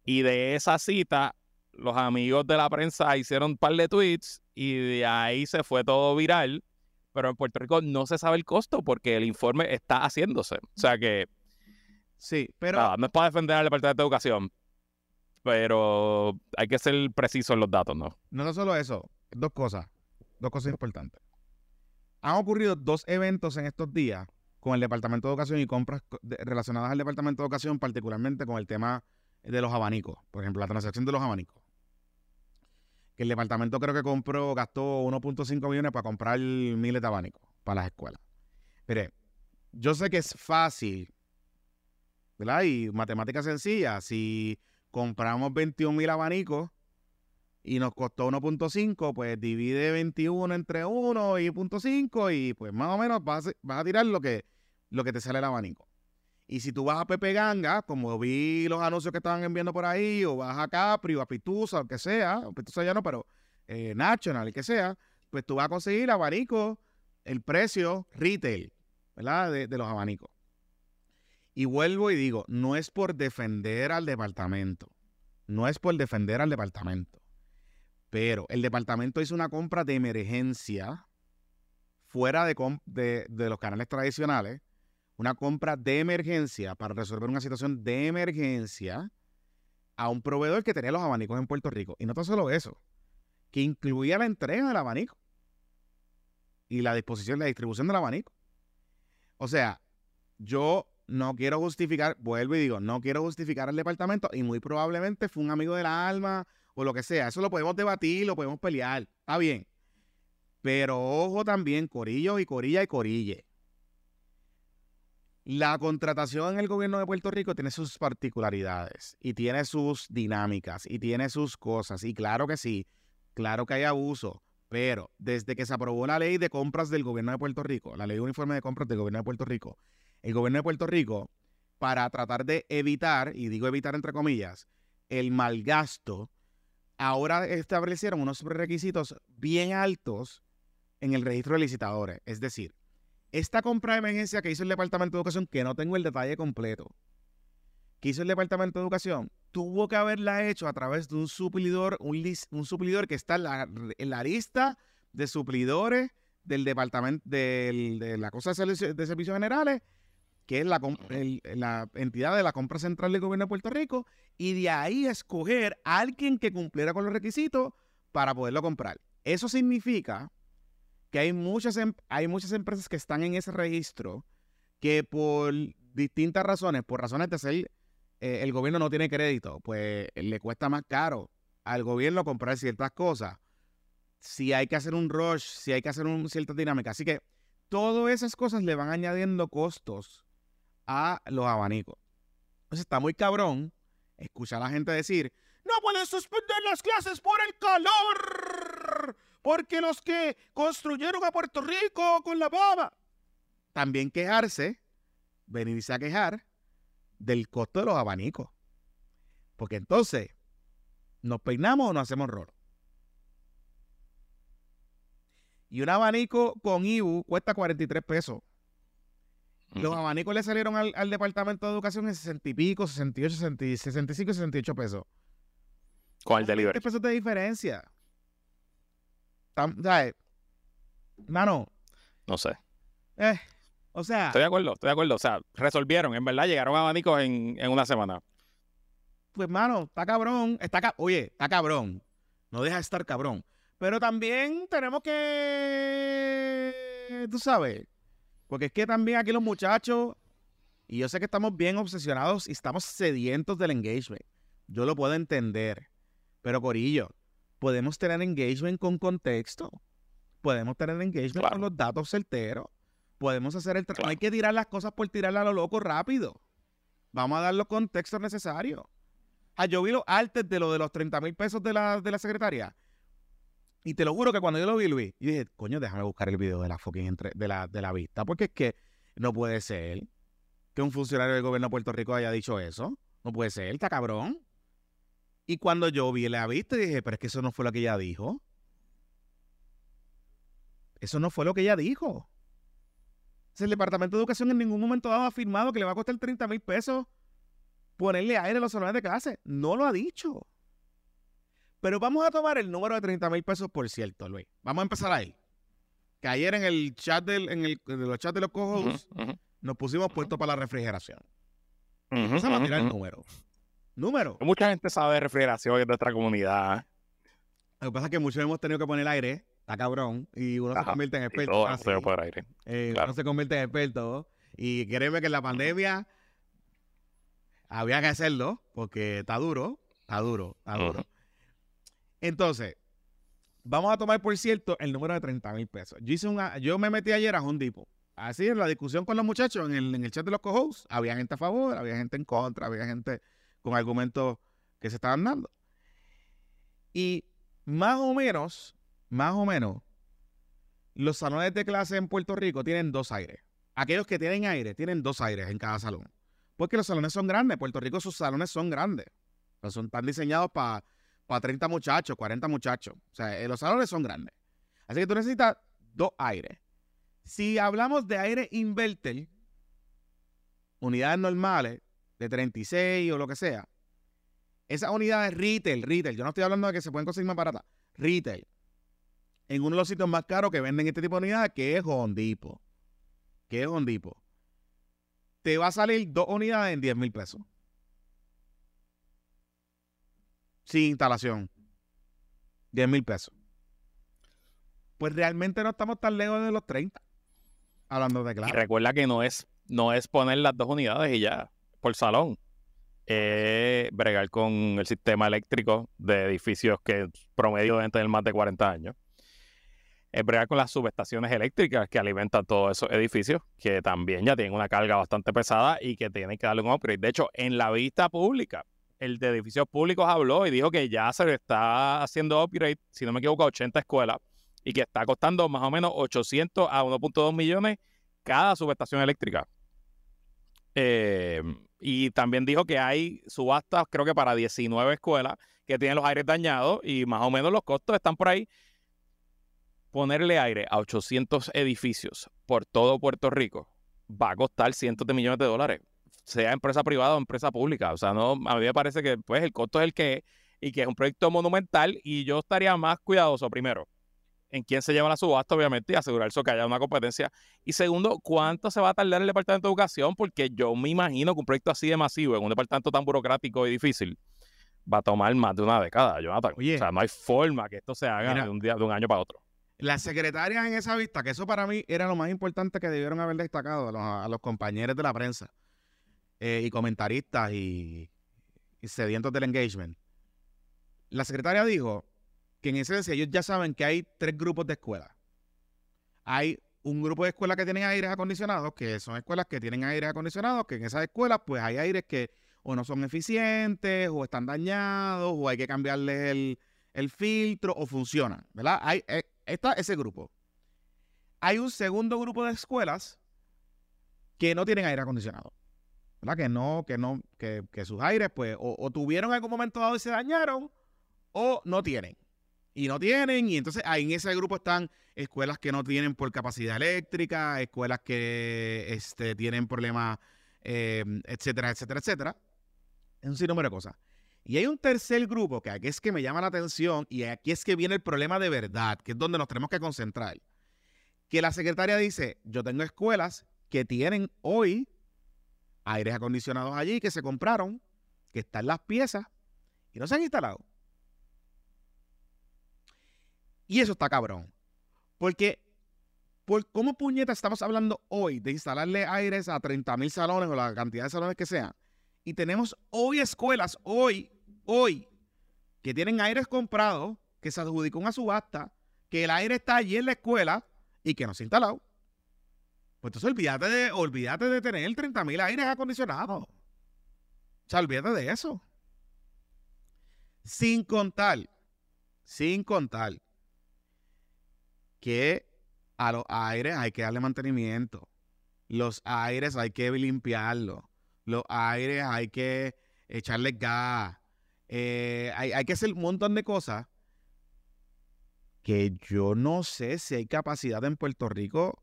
Speaker 2: Y de esa cita, los amigos de la prensa hicieron un par de tweets y de ahí se fue todo viral. Pero en Puerto Rico no se sabe el costo porque el informe está haciéndose. O sea que
Speaker 1: Sí, pero.
Speaker 2: nada, no es para defender al Departamento de Educación, pero hay que ser preciso en los datos, ¿no?
Speaker 1: No solo eso, dos cosas, dos cosas importantes. Han ocurrido dos eventos en estos días con el Departamento de Educación y compras relacionadas al Departamento de Educación, particularmente con el tema de los abanicos. Por ejemplo, la transacción de los abanicos. Que el departamento creo que compró, gastó 1.5 millones para comprar miles de abanicos para las escuelas. Mire, yo sé que es fácil, ¿verdad? Y matemática sencilla. Si compramos 21 mil abanicos y nos costó 1.5, pues divide 21 entre 1 y 0.5 y pues más o menos vas, a- tirar lo que, lo que te sale el abanico. Y si tú vas a Pepe Ganga, como vi los anuncios que estaban enviando por ahí, o vas a Capri o a Pitusa, o que sea, o Pitusa ya no, pero eh, National, el que sea, pues tú vas a conseguir abanico, el precio retail, ¿verdad? De los abanicos. Y vuelvo y digo, no es por defender al departamento, no es por defender al departamento, pero el departamento hizo una compra de emergencia fuera de, de los canales tradicionales, una compra de emergencia para resolver una situación de emergencia a un proveedor que tenía los abanicos en Puerto Rico. Y no tan solo eso, que incluía la entrega del abanico y la disposición, la distribución del abanico. O sea, yo no quiero justificar, vuelvo y digo, no quiero justificar al departamento y muy probablemente fue un amigo del alma o lo que sea. Eso lo podemos debatir, lo podemos pelear, está bien. Pero ojo también, corillo y corilla y corille. La contratación en el gobierno de Puerto Rico tiene sus particularidades y tiene sus dinámicas y tiene sus cosas. Y claro que sí, claro que hay abuso, pero desde que se aprobó la ley de compras del gobierno de Puerto Rico, la ley uniforme de compras del gobierno de Puerto Rico, el gobierno de Puerto Rico, para tratar de evitar, y digo evitar entre comillas, el malgasto, ahora establecieron unos requisitos bien altos en el registro de licitadores. Es decir, esta compra de emergencia que hizo el Departamento de Educación, que no tengo el detalle completo, que hizo el Departamento de Educación, tuvo que haberla hecho a través de un suplidor, un, un suplidor que está en la, lista de suplidores del Departamento de la cosa de servicios generales, que es la, entidad de la compra central del gobierno de Puerto Rico, y de ahí escoger a alguien que cumpliera con los requisitos para poderlo comprar. Eso significa que hay muchas, em- hay muchas empresas que están en ese registro que por distintas razones, por razones de ser eh, el gobierno no tiene crédito, pues le cuesta más caro al gobierno comprar ciertas cosas. Si hay que hacer un rush, si hay que hacer un, cierta dinámica. Así que todas esas cosas le van añadiendo costos a los abanicos. Entonces está muy cabrón escuchar a la gente decir, no pueden suspender las clases por el calor, porque los que construyeron a Puerto Rico con la baba. También quejarse, venirse a quejar del costo de los abanicos. Porque entonces, ¿nos peinamos o nos hacemos rolo? Y un abanico con IBU cuesta 43 pesos. Los abanicos le salieron al, al Departamento de Educación en 60 y pico, 68, 60 y 65 y 68 pesos.
Speaker 2: Con el
Speaker 1: Son 20
Speaker 2: delivery.
Speaker 1: pesos de diferencia. Tam- ¿sabes? Mano,
Speaker 2: No sé.
Speaker 1: eh, o sea,
Speaker 2: Estoy de acuerdo, estoy de acuerdo. O sea, resolvieron, en verdad, llegaron a abanicos en, en una semana.
Speaker 1: pues mano, está cabrón, está ca- oye, está cabrón. No deja de estar cabrón. Pero también tenemos que, tú sabes, porque es que también aquí los muchachos, y yo sé que estamos bien obsesionados y estamos sedientos del engagement. Yo lo puedo entender. Pero Corillo, podemos tener engagement con contexto. Podemos tener engagement
Speaker 2: Claro.
Speaker 1: con los datos certeros. Podemos hacer el trabajo. No hay que tirar las cosas por tirarlas a lo loco rápido. Vamos a dar los contextos necesarios. Ah, yo vi los artes de lo de los 30 mil pesos de la, de la secretaria. Y te lo juro que cuando yo lo vi, Luis, yo dije, coño, déjame buscar el video de la fucking entre- de la, de la vista. Porque es que no puede ser que un funcionario del gobierno de Puerto Rico haya dicho eso. No puede ser, está cabrón. Y cuando yo vi la vista, dije, pero es que eso no fue lo que ella dijo. Eso no fue lo que ella dijo. El Departamento de Educación en ningún momento dado ha afirmado que le va a costar 30 mil pesos ponerle aire a los salones de clase. No lo ha dicho. Pero vamos a tomar el número de 30 mil pesos por cierto, Luis. Vamos a empezar ahí. Que ayer en el chat del, en el, de los chats de los co
Speaker 2: ujú,
Speaker 1: nos pusimos puestos para la refrigeración. Empezamos a tirar
Speaker 2: ujú.
Speaker 1: números. Números.
Speaker 2: Mucha gente sabe de refrigeración en nuestra comunidad.
Speaker 1: Lo que pasa es que muchos hemos tenido que poner aire. Está cabrón. Y uno se convierte en experto.
Speaker 2: todo
Speaker 1: así.
Speaker 2: por aire.
Speaker 1: Eh,
Speaker 2: Claro.
Speaker 1: Uno se convierte en experto. Y créeme que en la pandemia había que hacerlo porque está duro, está duro, está duro. Entonces, vamos a tomar por cierto el número de 30 mil pesos. Yo, hice una, yo me metí ayer a Home Depot. Así en la discusión con los muchachos en el, en el chat de los co había gente a favor, había gente en contra, había gente con argumentos que se estaban dando. Y más o menos, más o menos, los salones de clase en Puerto Rico tienen dos aires. Aquellos que tienen aire, tienen dos aires en cada salón. Porque los salones son grandes. Puerto Rico, sus salones son grandes. O son, están diseñados para 30 muchachos, 40 muchachos. O sea, eh, los salones son grandes. Así que tú necesitas dos aires. Si hablamos de aire inverter, unidades normales de 36 o lo que sea, esas unidades retail, retail, yo no estoy hablando de que se pueden conseguir más baratas, retail, en uno de los sitios más caros que venden este tipo de unidades, que es Hondipo. Que es Hondipo. Te va a salir dos unidades en 10 mil pesos. Sin instalación. 10 mil pesos. Pues realmente no estamos tan lejos de los 30. Hablando de
Speaker 2: Y
Speaker 1: claro.
Speaker 2: recuerda que no es, no es poner las dos unidades y ya, por salón. Es bregar con el sistema eléctrico de edificios que promedio deben tener más de 40 años. Es bregar con las subestaciones eléctricas que alimentan todos esos edificios, que también ya tienen una carga bastante pesada y que tienen que darle un upgrade. De hecho, en la vista pública, el de edificios públicos habló y dijo que ya se le está haciendo upgrade, si no me equivoco, a 80 escuelas y que está costando más o menos 800 a 1.2 millones cada subestación eléctrica. Eh, y también dijo que hay subastas, creo que para 19 escuelas que tienen los aires dañados y más o menos los costos están por ahí. Ponerle aire a 800 edificios por todo Puerto Rico va a costar cientos de millones de dólares, sea empresa privada o empresa pública. O sea, no, a mí me parece que pues el costo es el que es y que es un proyecto monumental y yo estaría más cuidadoso primero en quién se lleva la subasta, obviamente, y asegurarse que haya una competencia. Y segundo, ¿cuánto se va a tardar el Departamento de Educación? Porque yo me imagino que un proyecto así de masivo, en un departamento tan burocrático y difícil, va a tomar más de una década, Jonathan.
Speaker 1: Oye.
Speaker 2: o sea, no hay forma que esto se haga
Speaker 1: Mira.
Speaker 2: de un día, de un año para otro.
Speaker 1: Las secretarias en esa vista, que eso para mí era lo más importante que debieron haber destacado a los, a los compañeros de la prensa eh, y comentaristas y, sedientos del engagement. La secretaria dijo que en esencia ellos ya saben que hay tres grupos de escuelas. Hay un grupo de escuelas que tienen aires acondicionados, que son escuelas que tienen aires acondicionados, que en esas escuelas pues hay aires que o no son eficientes, o están dañados, o hay que cambiarles el, el filtro, o funcionan, ¿verdad? Hay, eh, está ese grupo. Hay un segundo grupo de escuelas que no tienen aire acondicionado. ¿Verdad? Que no, que no, que, que sus aires, pues, o, tuvieron algún momento dado y se dañaron, o no tienen. Y no tienen, y entonces ahí en ese grupo están escuelas que no tienen por capacidad eléctrica, escuelas que este, tienen problemas, eh, etcétera, etcétera, etcétera. Es un sinnúmero de cosas. Y hay un tercer grupo que aquí es que me llama la atención y aquí es que viene el problema de verdad, que es donde nos tenemos que concentrar. Que la secretaria dice, yo tengo escuelas que tienen hoy aires acondicionados allí que se compraron, que están las piezas y no se han instalado. Y eso está cabrón. Porque, ¿por cómo puñeta estamos hablando hoy de instalarle aires a 30 mil salones o la cantidad de salones que sean? Y tenemos hoy escuelas, hoy, hoy, que tienen aires comprados, que se adjudicó una subasta, que el aire está allí en la escuela y que no se ha instalado. Pues entonces olvídate de, olvídate de tener 30 mil aires acondicionados. O sea, olvídate de eso. Sin contar, sin contar que a los aires hay que darle mantenimiento. Los aires hay que limpiarlos. Los aires hay que echarle gas. Eh, hay, hay que hacer un montón de cosas que yo no sé si hay capacidad en Puerto Rico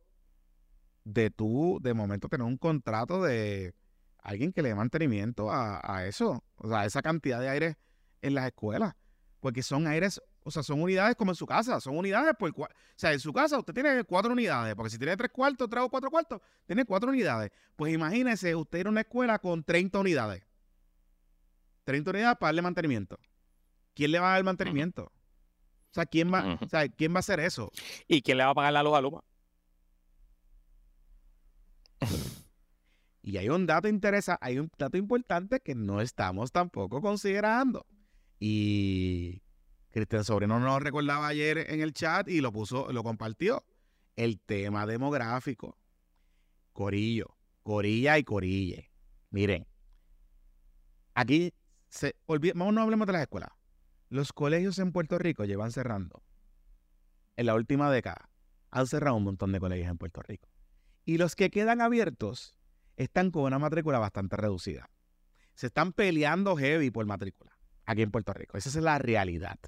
Speaker 1: de tú, de momento, tener un contrato de alguien que le dé mantenimiento a, a eso. O sea, esa cantidad de aires en las escuelas. Porque son aires, o sea, son unidades como en su casa. Son unidades por cua- O sea, en su casa usted tiene cuatro unidades. Porque si tiene tres cuartos, tres o cuatro cuartos, tiene cuatro unidades. Pues imagínese usted ir a una escuela con 30 unidades. 30 unidades para darle mantenimiento. ¿Quién le va a dar mantenimiento? O sea, ¿quién va, o sea, ¿quién va a hacer eso?
Speaker 2: ¿Y quién le va a pagar la luz a Luma?
Speaker 1: Y hay un dato interesa, hay un dato importante que no estamos tampoco considerando. Y Cristian Sobrino nos recordaba ayer en el chat y lo puso, lo compartió. El tema demográfico. Corillo, corilla y corille. Miren, aquí se olvida, vamos, no hablemos de las escuelas. Los colegios en Puerto Rico llevan cerrando. En la última década han cerrado un montón de colegios en Puerto Rico. Y los que quedan abiertos están con una matrícula bastante reducida. Se están peleando heavy por matrícula aquí en Puerto Rico. Esa es la realidad.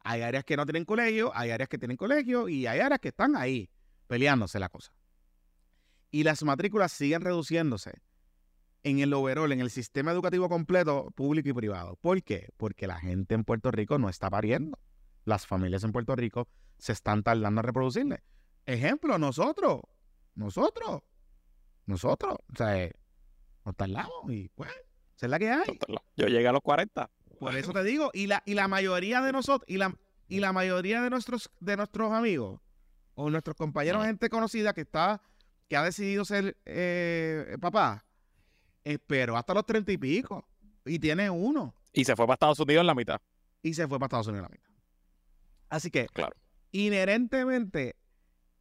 Speaker 1: Hay áreas que no tienen colegio, hay áreas que tienen colegio y hay áreas que están ahí peleándose la cosa. Y las matrículas siguen reduciéndose en el overall, en el sistema educativo completo, público y privado. ¿Por qué? Porque la gente en Puerto Rico no está pariendo. Las familias en Puerto Rico se están tardando a reproducirle. Ejemplo, nosotros, nosotros, nosotros, o sea, eh, nos tardamos y pues, esa es la que hay.
Speaker 2: Yo llegué a los 40.
Speaker 1: Por eso te digo, y la, y la mayoría de nosotros, y la, y la mayoría de nuestros, de nuestros amigos, o nuestros compañeros, gente conocida que está, que ha decidido ser eh, papá, esperó hasta los treinta y pico, y tiene uno,
Speaker 2: Y se fue para Estados Unidos en la mitad.
Speaker 1: y se fue para Estados Unidos a la mitad. Así que,
Speaker 2: Claro.
Speaker 1: inherentemente,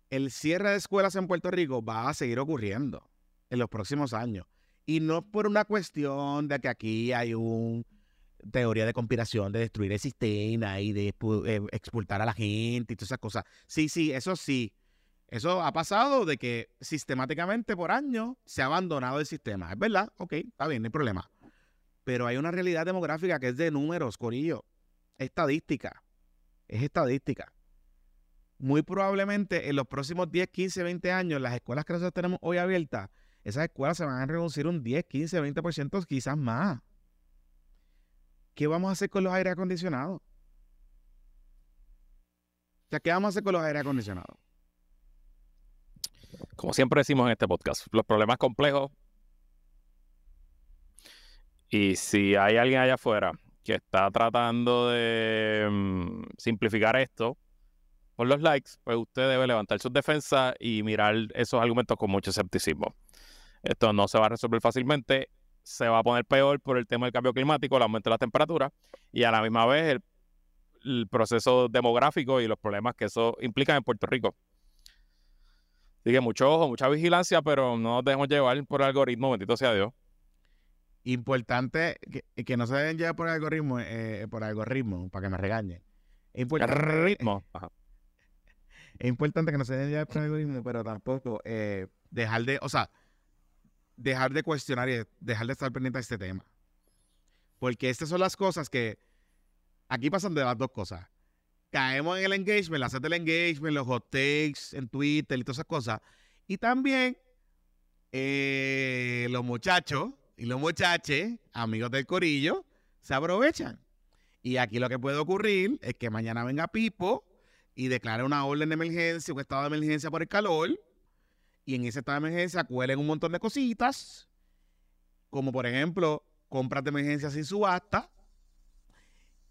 Speaker 1: el cierre de escuelas en Puerto Rico va a seguir ocurriendo en los próximos años. Y no por una cuestión de que aquí hay un teoría de conspiración de destruir el sistema y de eh, expulsar a la gente y todas esas cosas. Sí, sí, eso sí. Eso ha pasado de que sistemáticamente por años se ha abandonado el sistema. Es verdad, ok, está bien, no hay problema. Pero hay una realidad demográfica que es de números, Corillo. Estadística. Es estadística. Muy probablemente en los próximos 10, 15, 20 años, las escuelas que nosotros tenemos hoy abiertas, esas escuelas se van a reducir un 10, 15, 20%, quizás más. ¿Qué vamos a hacer con los aires acondicionados? O sea, ¿qué vamos a hacer con los aires acondicionados?
Speaker 2: Como siempre decimos en este podcast, los problemas complejos. Y si hay alguien allá afuera que está tratando de mm, simplificar esto por los likes, pues usted debe levantar sus defensas y mirar esos argumentos con mucho escepticismo. Esto no se va a resolver fácilmente, se va a poner peor por el tema del cambio climático, el aumento de la temperatura y a la misma vez el, el proceso demográfico y los problemas que eso implica en Puerto Rico. Así que mucho ojo, mucha vigilancia, pero no nos dejemos llevar por el algoritmo, bendito sea Dios.
Speaker 1: Importante que, que no se deben llevar por el algoritmo, eh, por el algoritmo, para que me regañen. Es importante,
Speaker 2: Ritmo. Ajá.
Speaker 1: es importante que no se deben llevar por el algoritmo, pero tampoco eh, dejar de, o sea, dejar de cuestionar y dejar de estar pendiente de este tema. Porque estas son las cosas que aquí pasan de las dos cosas. Caemos en el engagement, la del engagement, los hot takes en Twitter y todas esas cosas. Y también eh, los muchachos y los muchaches, amigos del corillo, se aprovechan. Y aquí lo que puede ocurrir es que mañana venga Pipo y declare una orden de emergencia, un estado de emergencia por el calor. Y en ese estado de emergencia cuelen un montón de cositas, como por ejemplo compras de emergencia sin subasta.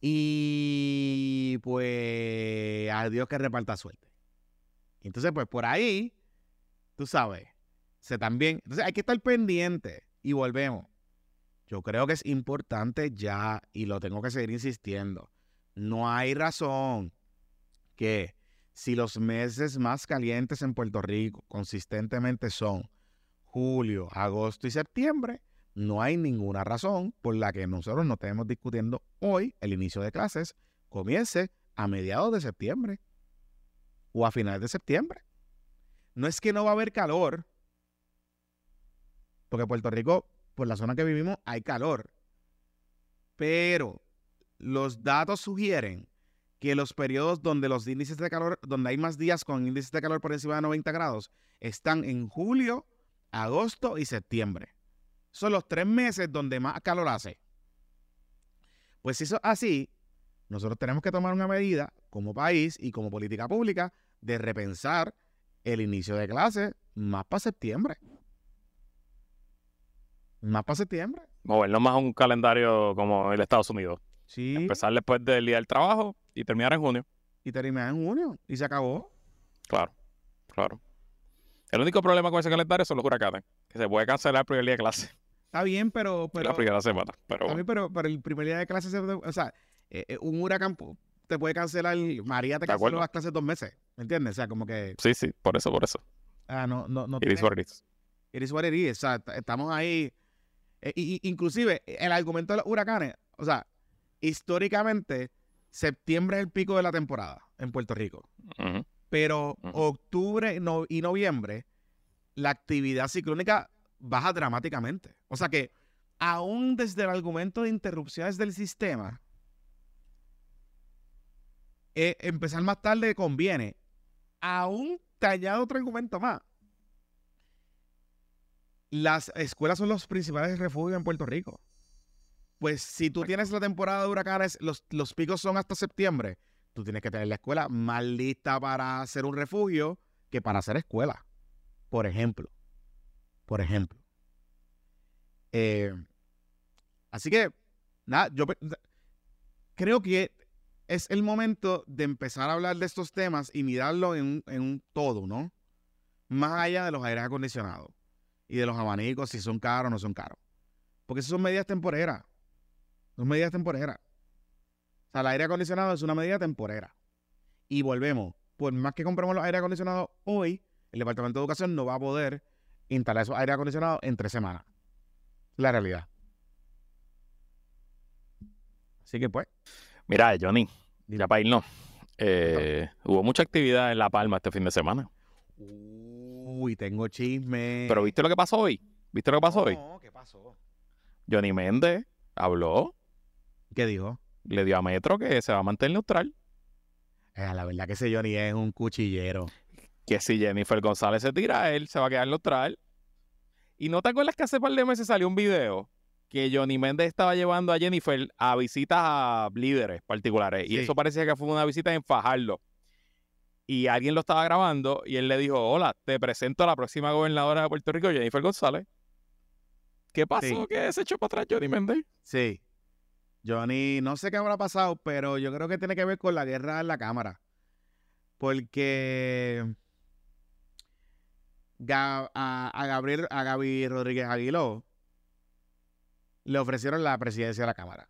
Speaker 1: Y pues a Dios que reparta suerte. Entonces, pues por ahí, tú sabes, se también. Entonces hay que estar pendiente y volvemos. Yo creo que es importante ya, y lo tengo que seguir insistiendo. No hay razón que si los meses más calientes en Puerto Rico consistentemente son julio, agosto y septiembre, no hay ninguna razón por la que nosotros no estemos discutiendo hoy el inicio de clases comience a mediados de septiembre o a finales de septiembre. No es que no va a haber calor, porque Puerto Rico, por la zona que vivimos, hay calor. Pero los datos sugieren que los periodos donde los índices de calor, donde hay más días con índices de calor por encima de 90 grados, están en julio, agosto y septiembre. Son los tres meses donde más calor hace. Pues si eso es así, nosotros tenemos que tomar una medida como país y como política pública de repensar el inicio de clases más para septiembre. Más para septiembre.
Speaker 2: Movernos más a un calendario como el Estados Unidos.
Speaker 1: Sí.
Speaker 2: Empezar después del día del trabajo y terminar en junio.
Speaker 1: Y terminar en junio. Y se acabó.
Speaker 2: Claro, claro. El único problema con ese calendario son los huracanes, que se puede cancelar el primer día de clase,
Speaker 1: Está bien, pero. pero
Speaker 2: la primera semana. Pero
Speaker 1: bien, pero, pero el primer día de clases, se- o sea, eh, eh, un huracán te puede cancelar. María te canceló las clases dos meses. ¿Me entiendes? O sea, como que.
Speaker 2: sí, sí, por eso, por eso.
Speaker 1: Ah, no, no, no.
Speaker 2: It is
Speaker 1: tiene-
Speaker 2: what it is.
Speaker 1: It is what it is. O sea, estamos ahí. y- inclusive, el argumento de los huracanes, o sea, históricamente, septiembre es el pico de la temporada en Puerto Rico. Pero octubre no- y noviembre, la actividad ciclónica baja dramáticamente. O sea que, aún desde el argumento de interrupciones del sistema, eh, empezar más tarde conviene. Aún te añado otro argumento más. Las escuelas son los principales refugios en Puerto Rico. Pues si tú tienes la temporada de huracanes, los, los picos son hasta septiembre, tú tienes que tener la escuela más lista para hacer un refugio que para hacer escuela. Por ejemplo. Por ejemplo. Eh, así que, nada, yo creo que es el momento de empezar a hablar de estos temas y mirarlo en, un- en un todo, ¿no? Más allá de los aires acondicionados y de los abanicos, si son caros o no son caros. Porque esas son medidas temporeras. Son medidas temporeras. O sea, el aire acondicionado es una medida temporera. Y volvemos. Por más que compremos los aires acondicionados hoy, el Departamento de Educación no va a poder instalar esos aires acondicionados en tres semanas. La realidad. Así que pues.
Speaker 2: Mira, Johnny, ya para irnos. eh, hubo mucha actividad en La Palma este fin de semana.
Speaker 1: Uy, tengo chisme.
Speaker 2: Pero ¿viste lo que pasó hoy? ¿Viste lo que pasó hoy?
Speaker 1: No, ¿qué pasó?
Speaker 2: Johnny Méndez habló,
Speaker 1: ¿Qué dijo?
Speaker 2: le dio a Metro que se va a mantener neutral.
Speaker 1: Eh, la verdad que ese Johnny es un cuchillero.
Speaker 2: Que si Jennifer González se tira, él se va a quedar neutral. Y no te acuerdas que hace par de meses salió un video que Johnny Méndez estaba llevando a Jennifer a visitas a líderes particulares. Y eso parecía que fue una visita en Fajardo. Y alguien lo estaba grabando y él le dijo, hola, te presento a la próxima gobernadora de Puerto Rico, Jennifer González. ¿Qué pasó?
Speaker 1: Sí.
Speaker 2: que se echó para atrás Johnny Méndez?
Speaker 1: Sí. Johnny, no sé qué habrá pasado, pero yo creo que tiene que ver con la guerra en la cámara. Porque a, a Gabriel, a Gaby Rodríguez Aguiló le ofrecieron la presidencia de la Cámara.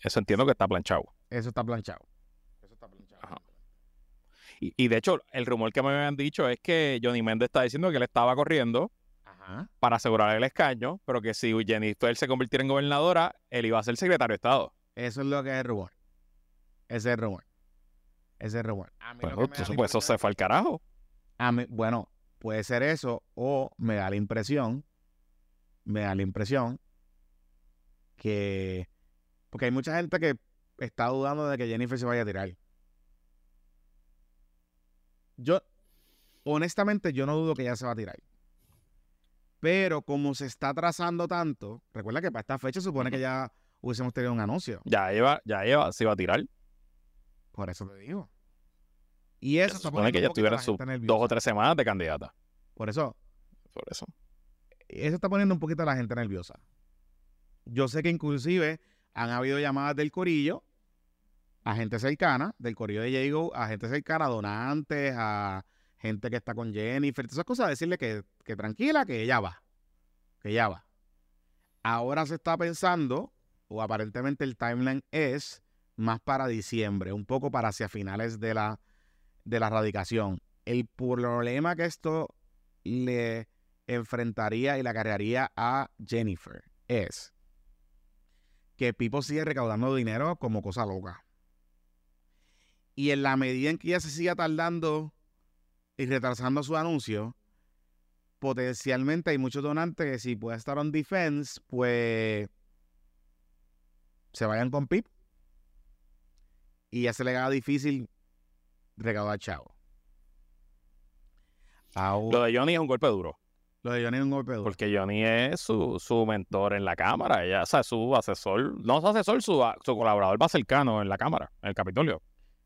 Speaker 2: Eso entiendo que está planchado.
Speaker 1: Eso está planchado. Eso está planchado.
Speaker 2: Ajá. Y, y de hecho, el rumor que me habían dicho es que Johnny Méndez está diciendo que él estaba corriendo
Speaker 1: Ajá.
Speaker 2: para asegurar el escaño, pero que si Jennifer se convirtiera en gobernadora, él iba a ser secretario de Estado.
Speaker 1: Eso es lo que es el rumor. Ese es el rumor. Ese es el rumor. A mí lo
Speaker 2: Bueno,
Speaker 1: que la
Speaker 2: pues eso se fue al carajo.
Speaker 1: A mí- bueno, puede ser eso o me da la impresión, me da la impresión que, porque hay mucha gente que está dudando de que Jennifer se vaya a tirar. Yo, honestamente, yo no dudo que ella se va a tirar. Pero como se está atrasando tanto, recuerda que para esta fecha se supone que ya hubiésemos tenido un anuncio.
Speaker 2: Ya lleva, ya lleva, se iba a tirar.
Speaker 1: Por eso te digo. Y eso
Speaker 2: Se supone que ya estuviera sus dos o tres semanas de candidata.
Speaker 1: Por eso,
Speaker 2: Por eso.
Speaker 1: eso está poniendo un poquito a la gente nerviosa. Yo sé que inclusive han habido llamadas del corillo a gente cercana, del corillo de Jago, a gente cercana, a donantes, a gente que está con Jennifer, todas esas cosas, decirle que, que tranquila, que ella va, que ella va. Ahora se está pensando, o aparentemente el timeline es más para diciembre, un poco para hacia finales de la, de la radicación. El problema que esto le enfrentaría y la cargaría a Jennifer es que Pipo sigue recaudando dinero como cosa loca. Y en la medida en que ella se siga tardando y retrasando su anuncio, potencialmente hay muchos donantes que si puede estar on defense, pues se vayan con Pip. Y ya se le haga difícil recaudar chavo. Ahora-
Speaker 2: Lo de Johnny es un golpe duro,
Speaker 1: lo de Johnny es un golpe duro.
Speaker 2: porque Johnny es su, su mentor en la Cámara. Ella, o sea, su asesor, no su asesor, su, su colaborador más cercano en la Cámara, en el Capitolio.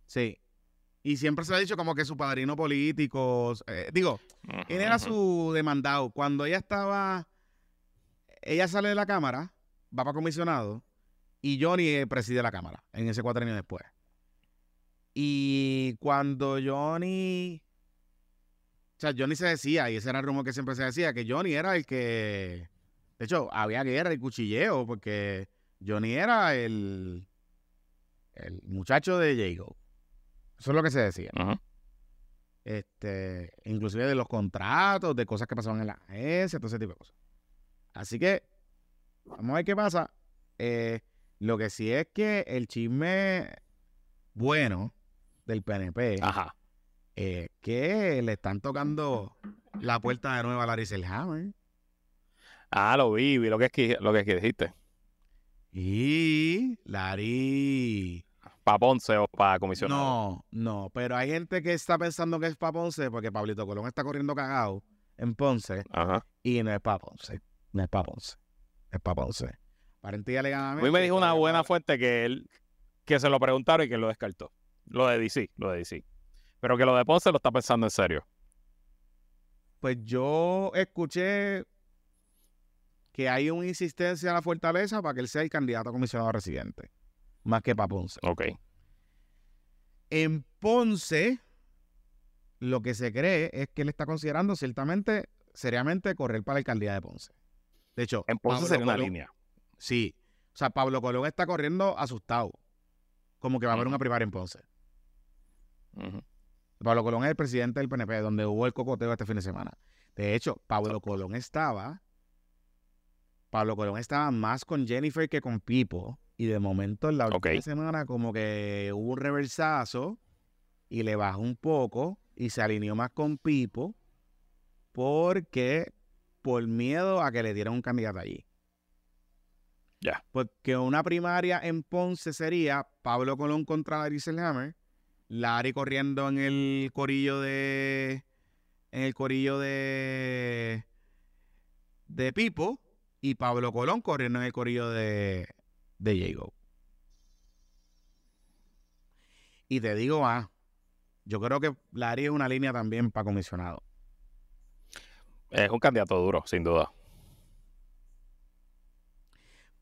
Speaker 1: Sí. Y siempre se ha dicho como que su padrino político. eh, digo, él era su demandado. Cuando ella estaba. Ella sale de la Cámara, va para comisionado, y Johnny eh, preside la Cámara en ese cuatro años después. Y cuando Johnny. O sea, Johnny se decía, y ese era el rumor que siempre se decía, que Johnny era el que. De hecho, había guerra y cuchilleo, porque Johnny era el. El muchacho de Jago. Eso es lo que se decía.
Speaker 2: Ujú.
Speaker 1: Este, inclusive de los contratos, de cosas que pasaban en la agencia, todo ese tipo de cosas. Así que, vamos a ver qué pasa. Eh, lo que sí es que el chisme bueno del PNP
Speaker 2: Ajá.
Speaker 1: es que le están tocando la puerta de nuevo a Larry Selhammer.
Speaker 2: Ah, lo vi, vi lo que, lo que dijiste.
Speaker 1: Y Larry.
Speaker 2: ¿Para Ponce o para comisionado?
Speaker 1: No, no, pero hay gente que está pensando que es para Ponce porque Pablito Colón está corriendo cagado en Ponce.
Speaker 2: Ajá.
Speaker 1: Y no es para Ponce. No es para Ponce. Es para Ponce. Aparente y
Speaker 2: A mí me dijo una buena fuente que él, que se lo preguntaron y que lo descartó. Lo de DC, lo de DC. Pero que lo de Ponce lo está pensando en serio.
Speaker 1: Pues yo escuché que hay una insistencia en la fortaleza para que él sea el candidato a comisionado residente. Más que para Ponce.
Speaker 2: Ok.
Speaker 1: En Ponce, lo que se cree es que él está considerando ciertamente, seriamente, correr para la alcaldía de Ponce. De hecho,
Speaker 2: En Ponce
Speaker 1: Pablo
Speaker 2: sería una
Speaker 1: Colón-
Speaker 2: línea.
Speaker 1: Sí. O sea, Pablo Colón está corriendo asustado. Como que va a haber una primaria en Ponce. Pablo Colón es el presidente del PNP, donde hubo el cocoteo este fin de semana. De hecho, Pablo Colón estaba. Pablo Colón estaba más con Jennifer que con Pipo. Y de momento, en la última semana, como que hubo un reversazo y le bajó un poco y se alineó más con Pipo porque por miedo a que le dieran un candidato allí.
Speaker 2: Ya.
Speaker 1: Porque una primaria en Ponce sería Pablo Colón contra Larry Selhammer, Larry corriendo en el corillo de en el corillo de de Pipo y Pablo Colón corriendo en el corillo de de Jago. Y te digo más, yo creo que Larry es una línea también para comisionado.
Speaker 2: Es un candidato duro, sin duda.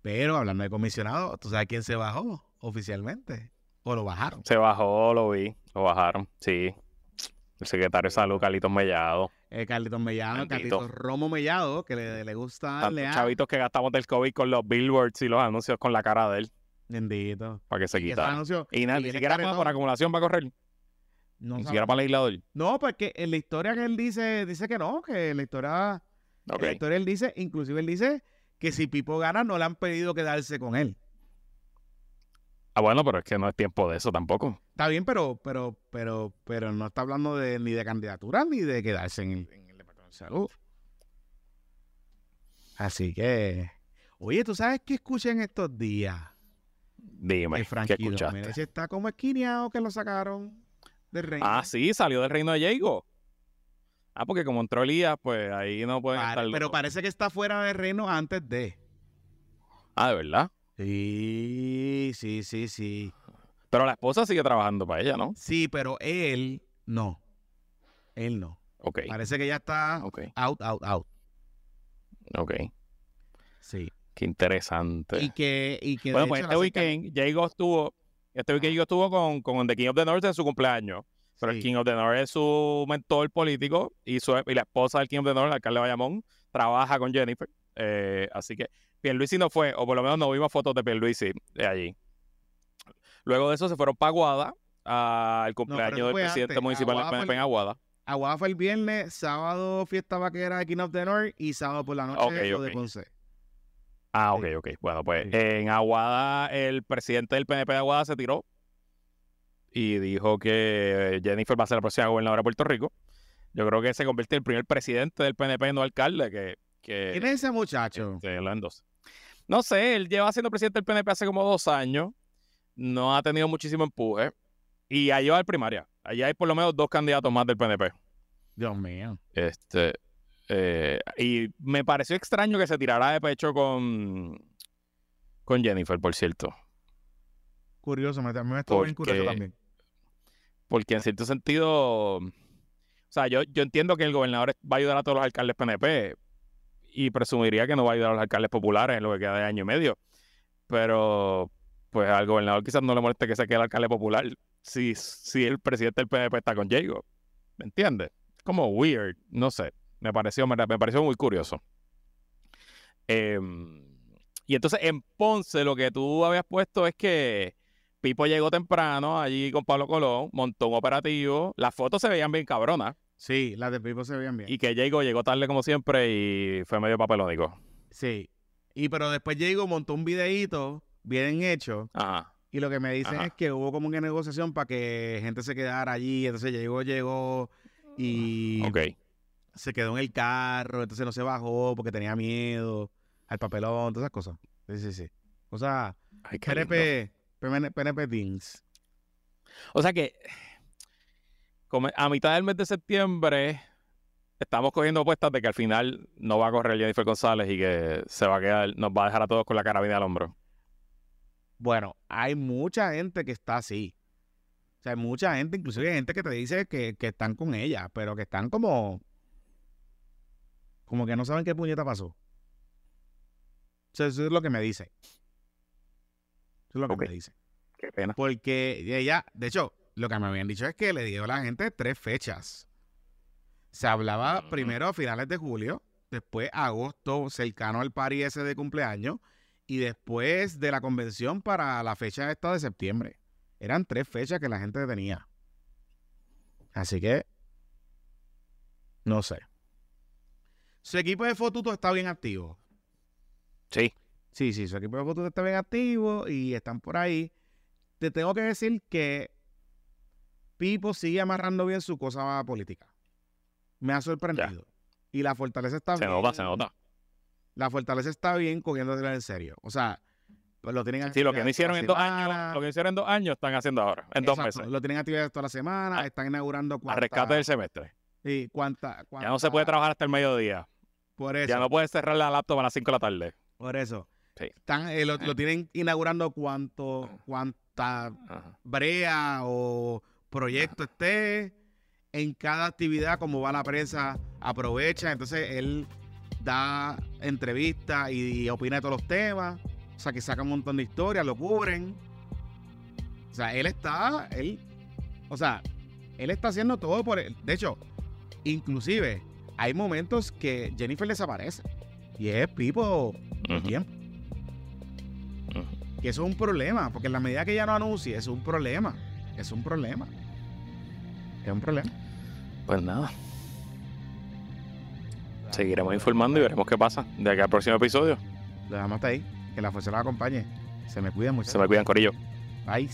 Speaker 1: Pero hablando de comisionado, ¿tú sabes quién se bajó oficialmente? ¿O lo bajaron?
Speaker 2: Se bajó, lo vi, lo bajaron, sí. El secretario de Salud, Carlitos Mellado.
Speaker 1: Eh, Carlitos Mellado. Carlitos Romo Mellado, que le, le gusta darle a...
Speaker 2: chavitos que gastamos del COVID con los billboards y los anuncios con la cara de él
Speaker 1: Bendito.
Speaker 2: para que se
Speaker 1: anuncios-
Speaker 2: Y nada, ni siquiera para, por acumulación va a correr,
Speaker 1: No,
Speaker 2: ni
Speaker 1: sabe-
Speaker 2: siquiera para legislador.
Speaker 1: no, porque en la historia que él dice, dice que no, que en la historia,
Speaker 2: Ok.
Speaker 1: en la historia él dice, inclusive él dice que si Pipo gana no le han pedido quedarse con él.
Speaker 2: Ah, bueno, pero es que no es tiempo de eso tampoco.
Speaker 1: Está bien, pero, pero, pero, pero no está hablando de, ni de candidatura ni de quedarse en el, en el Departamento de Salud. Así que, oye, ¿tú sabes qué escuché en estos días?
Speaker 2: Dime,
Speaker 1: El
Speaker 2: ¿qué escuchaste?
Speaker 1: Jiménez está como esquineado que lo sacaron del reino.
Speaker 2: Ah, sí, salió del reino de Jago. Ah, porque como entró Elías, pues ahí no pueden
Speaker 1: Pare-
Speaker 2: estar.
Speaker 1: pero parece que está fuera del reino antes de.
Speaker 2: Ah, de verdad.
Speaker 1: Sí, sí, sí, sí.
Speaker 2: Pero la esposa sigue trabajando para ella, ¿no?
Speaker 1: Sí, pero él no. Él no.
Speaker 2: Ok,
Speaker 1: Parece que ya está out, out, out.
Speaker 2: ok.
Speaker 1: Sí.
Speaker 2: Qué interesante.
Speaker 1: Y que, y que
Speaker 2: Bueno, pues este weekend Jago estuvo, este weekend Jago estuvo con, con The King of the North en su cumpleaños. Pero el. King of the North es su mentor político y, su, y la esposa del King of the North, el alcalde de Bayamón, trabaja con Jennifer. Eh, así que Pierluisi no fue, o por lo menos no vimos fotos de Pierluisi de allí. Luego de eso se fueron para Aguada, al cumpleaños
Speaker 1: eso
Speaker 2: del presidente
Speaker 1: antes.
Speaker 2: municipal del
Speaker 1: Aguada
Speaker 2: en Aguada.
Speaker 1: Aguada fue el viernes, sábado fiesta vaquera de King of the North y sábado por la noche
Speaker 2: Ok,
Speaker 1: lo de. Ponce.
Speaker 2: Ah, ok, ok. Bueno, pues en Aguada, el presidente del PNP de Aguada se tiró y dijo que Jennifer va a ser la próxima gobernadora de Puerto Rico. Yo creo que se convierte en el primer presidente del PNP, no alcalde, que, que
Speaker 1: ¿Quién es ese muchacho?
Speaker 2: este. No sé, él lleva siendo presidente del PNP hace como dos años. No ha tenido muchísimo empuje. Y allí va el primaria. Allí hay por lo menos dos candidatos más del PNP.
Speaker 1: Dios mío.
Speaker 2: Este, eh, y me pareció extraño que se tirara de pecho con, con Jennifer, por cierto.
Speaker 1: Curioso, me, me estuvo bien curioso también.
Speaker 2: Porque en cierto sentido, o sea, yo, yo entiendo que el gobernador va a ayudar a todos los alcaldes PNP y presumiría que no va a ayudar a los alcaldes populares en lo que queda de año y medio. Pero, pues al gobernador quizás no le moleste que se quede el alcalde popular si, si el presidente del PNP está con Jago. ¿Me entiendes? Como weird, no sé. Me pareció, me, me pareció muy curioso. Em, y entonces en Ponce lo que tú habías puesto es que Pipo llegó temprano allí con Pablo Colón, montó un operativo, las fotos se veían bien cabronas
Speaker 1: Sí, las de Pipo se veían bien.
Speaker 2: y que Jago llegó tarde como siempre y fue medio papelónico.
Speaker 1: Sí. Y pero después llegó, montó un videíto bien hecho.
Speaker 2: Ajá.
Speaker 1: Y lo que me dicen
Speaker 2: Ajá.
Speaker 1: es que hubo como una negociación para que gente se quedara allí. Entonces llegó, llegó y
Speaker 2: Ok.
Speaker 1: se quedó en el carro. Entonces no se bajó porque tenía miedo al papelón, todas esas cosas. Sí, sí, sí. Cosas
Speaker 2: Ay, qué lindo.
Speaker 1: PNP, PNP, PNP Things.
Speaker 2: O sea que a mitad del mes de septiembre estamos cogiendo apuestas de que al final no va a correr Jennifer González y que se va a quedar, nos va a dejar a todos con la carabina al hombro.
Speaker 1: Bueno, hay mucha gente que está así. O sea, hay mucha gente, inclusive hay gente que te dice que, que están con ella, pero que están como. Como que no saben qué puñeta pasó. O sea, eso es lo que me dice. Eso es lo que me dice.
Speaker 2: Qué pena.
Speaker 1: Porque ella, de hecho, lo que me habían dicho es que le dio a la gente tres fechas. Se hablaba primero a finales de julio, después agosto, cercano al party ese de cumpleaños, y después de la convención para la fecha esta de septiembre. Eran tres fechas que la gente tenía. Así que, no sé. Su equipo de fotuto está bien activo.
Speaker 2: Sí.
Speaker 1: Sí, sí, su equipo de fotos está bien activo y están por ahí. Te tengo que decir que Pipo sigue amarrando bien su cosa política. Me ha sorprendido. Y la fortaleza está
Speaker 2: Se
Speaker 1: bien.
Speaker 2: nota, se nota.
Speaker 1: La fortaleza está bien cogiéndosela en serio. O sea, pues lo tienen
Speaker 2: Sí, lo que no hicieron en dos años, lo que hicieron en dos años están haciendo ahora, en dos meses.
Speaker 1: Lo tienen actividades toda la semana.
Speaker 2: A-
Speaker 1: están inaugurando
Speaker 2: A
Speaker 1: cuánta,
Speaker 2: rescate del semestre.
Speaker 1: sí, cuánta,
Speaker 2: Ya no se puede
Speaker 1: cuánta-
Speaker 2: trabajar hasta el mediodía.
Speaker 1: Por eso.
Speaker 2: Ya no puedes cerrar la laptop a las 5 de la tarde.
Speaker 1: Por eso.
Speaker 2: Sí.
Speaker 1: Están, eh, lo, lo tienen inaugurando cuánto, cuánta
Speaker 2: Ajá.
Speaker 1: brea o proyecto esté en cada actividad, como va la prensa, aprovecha. Entonces él da entrevistas y, opina de todos los temas. O sea, que saca un montón de historias, lo cubren. O sea, él está, él, o sea, él está haciendo todo por él. De hecho, inclusive, hay momentos que Jennifer desaparece. Y es Pipo por
Speaker 2: Ujú.
Speaker 1: tiempo.
Speaker 2: Ujú.
Speaker 1: Que eso es un problema, porque en la medida que ella no anuncie, es un problema. Es un problema. Es un problema.
Speaker 2: Pues nada. Seguiremos informando y veremos qué pasa de aquí al próximo episodio.
Speaker 1: Lo dejamos hasta ahí. Que la fuerza la acompañe. Se me cuida mucho.
Speaker 2: Se me cuidan, Corillo.
Speaker 1: Bye.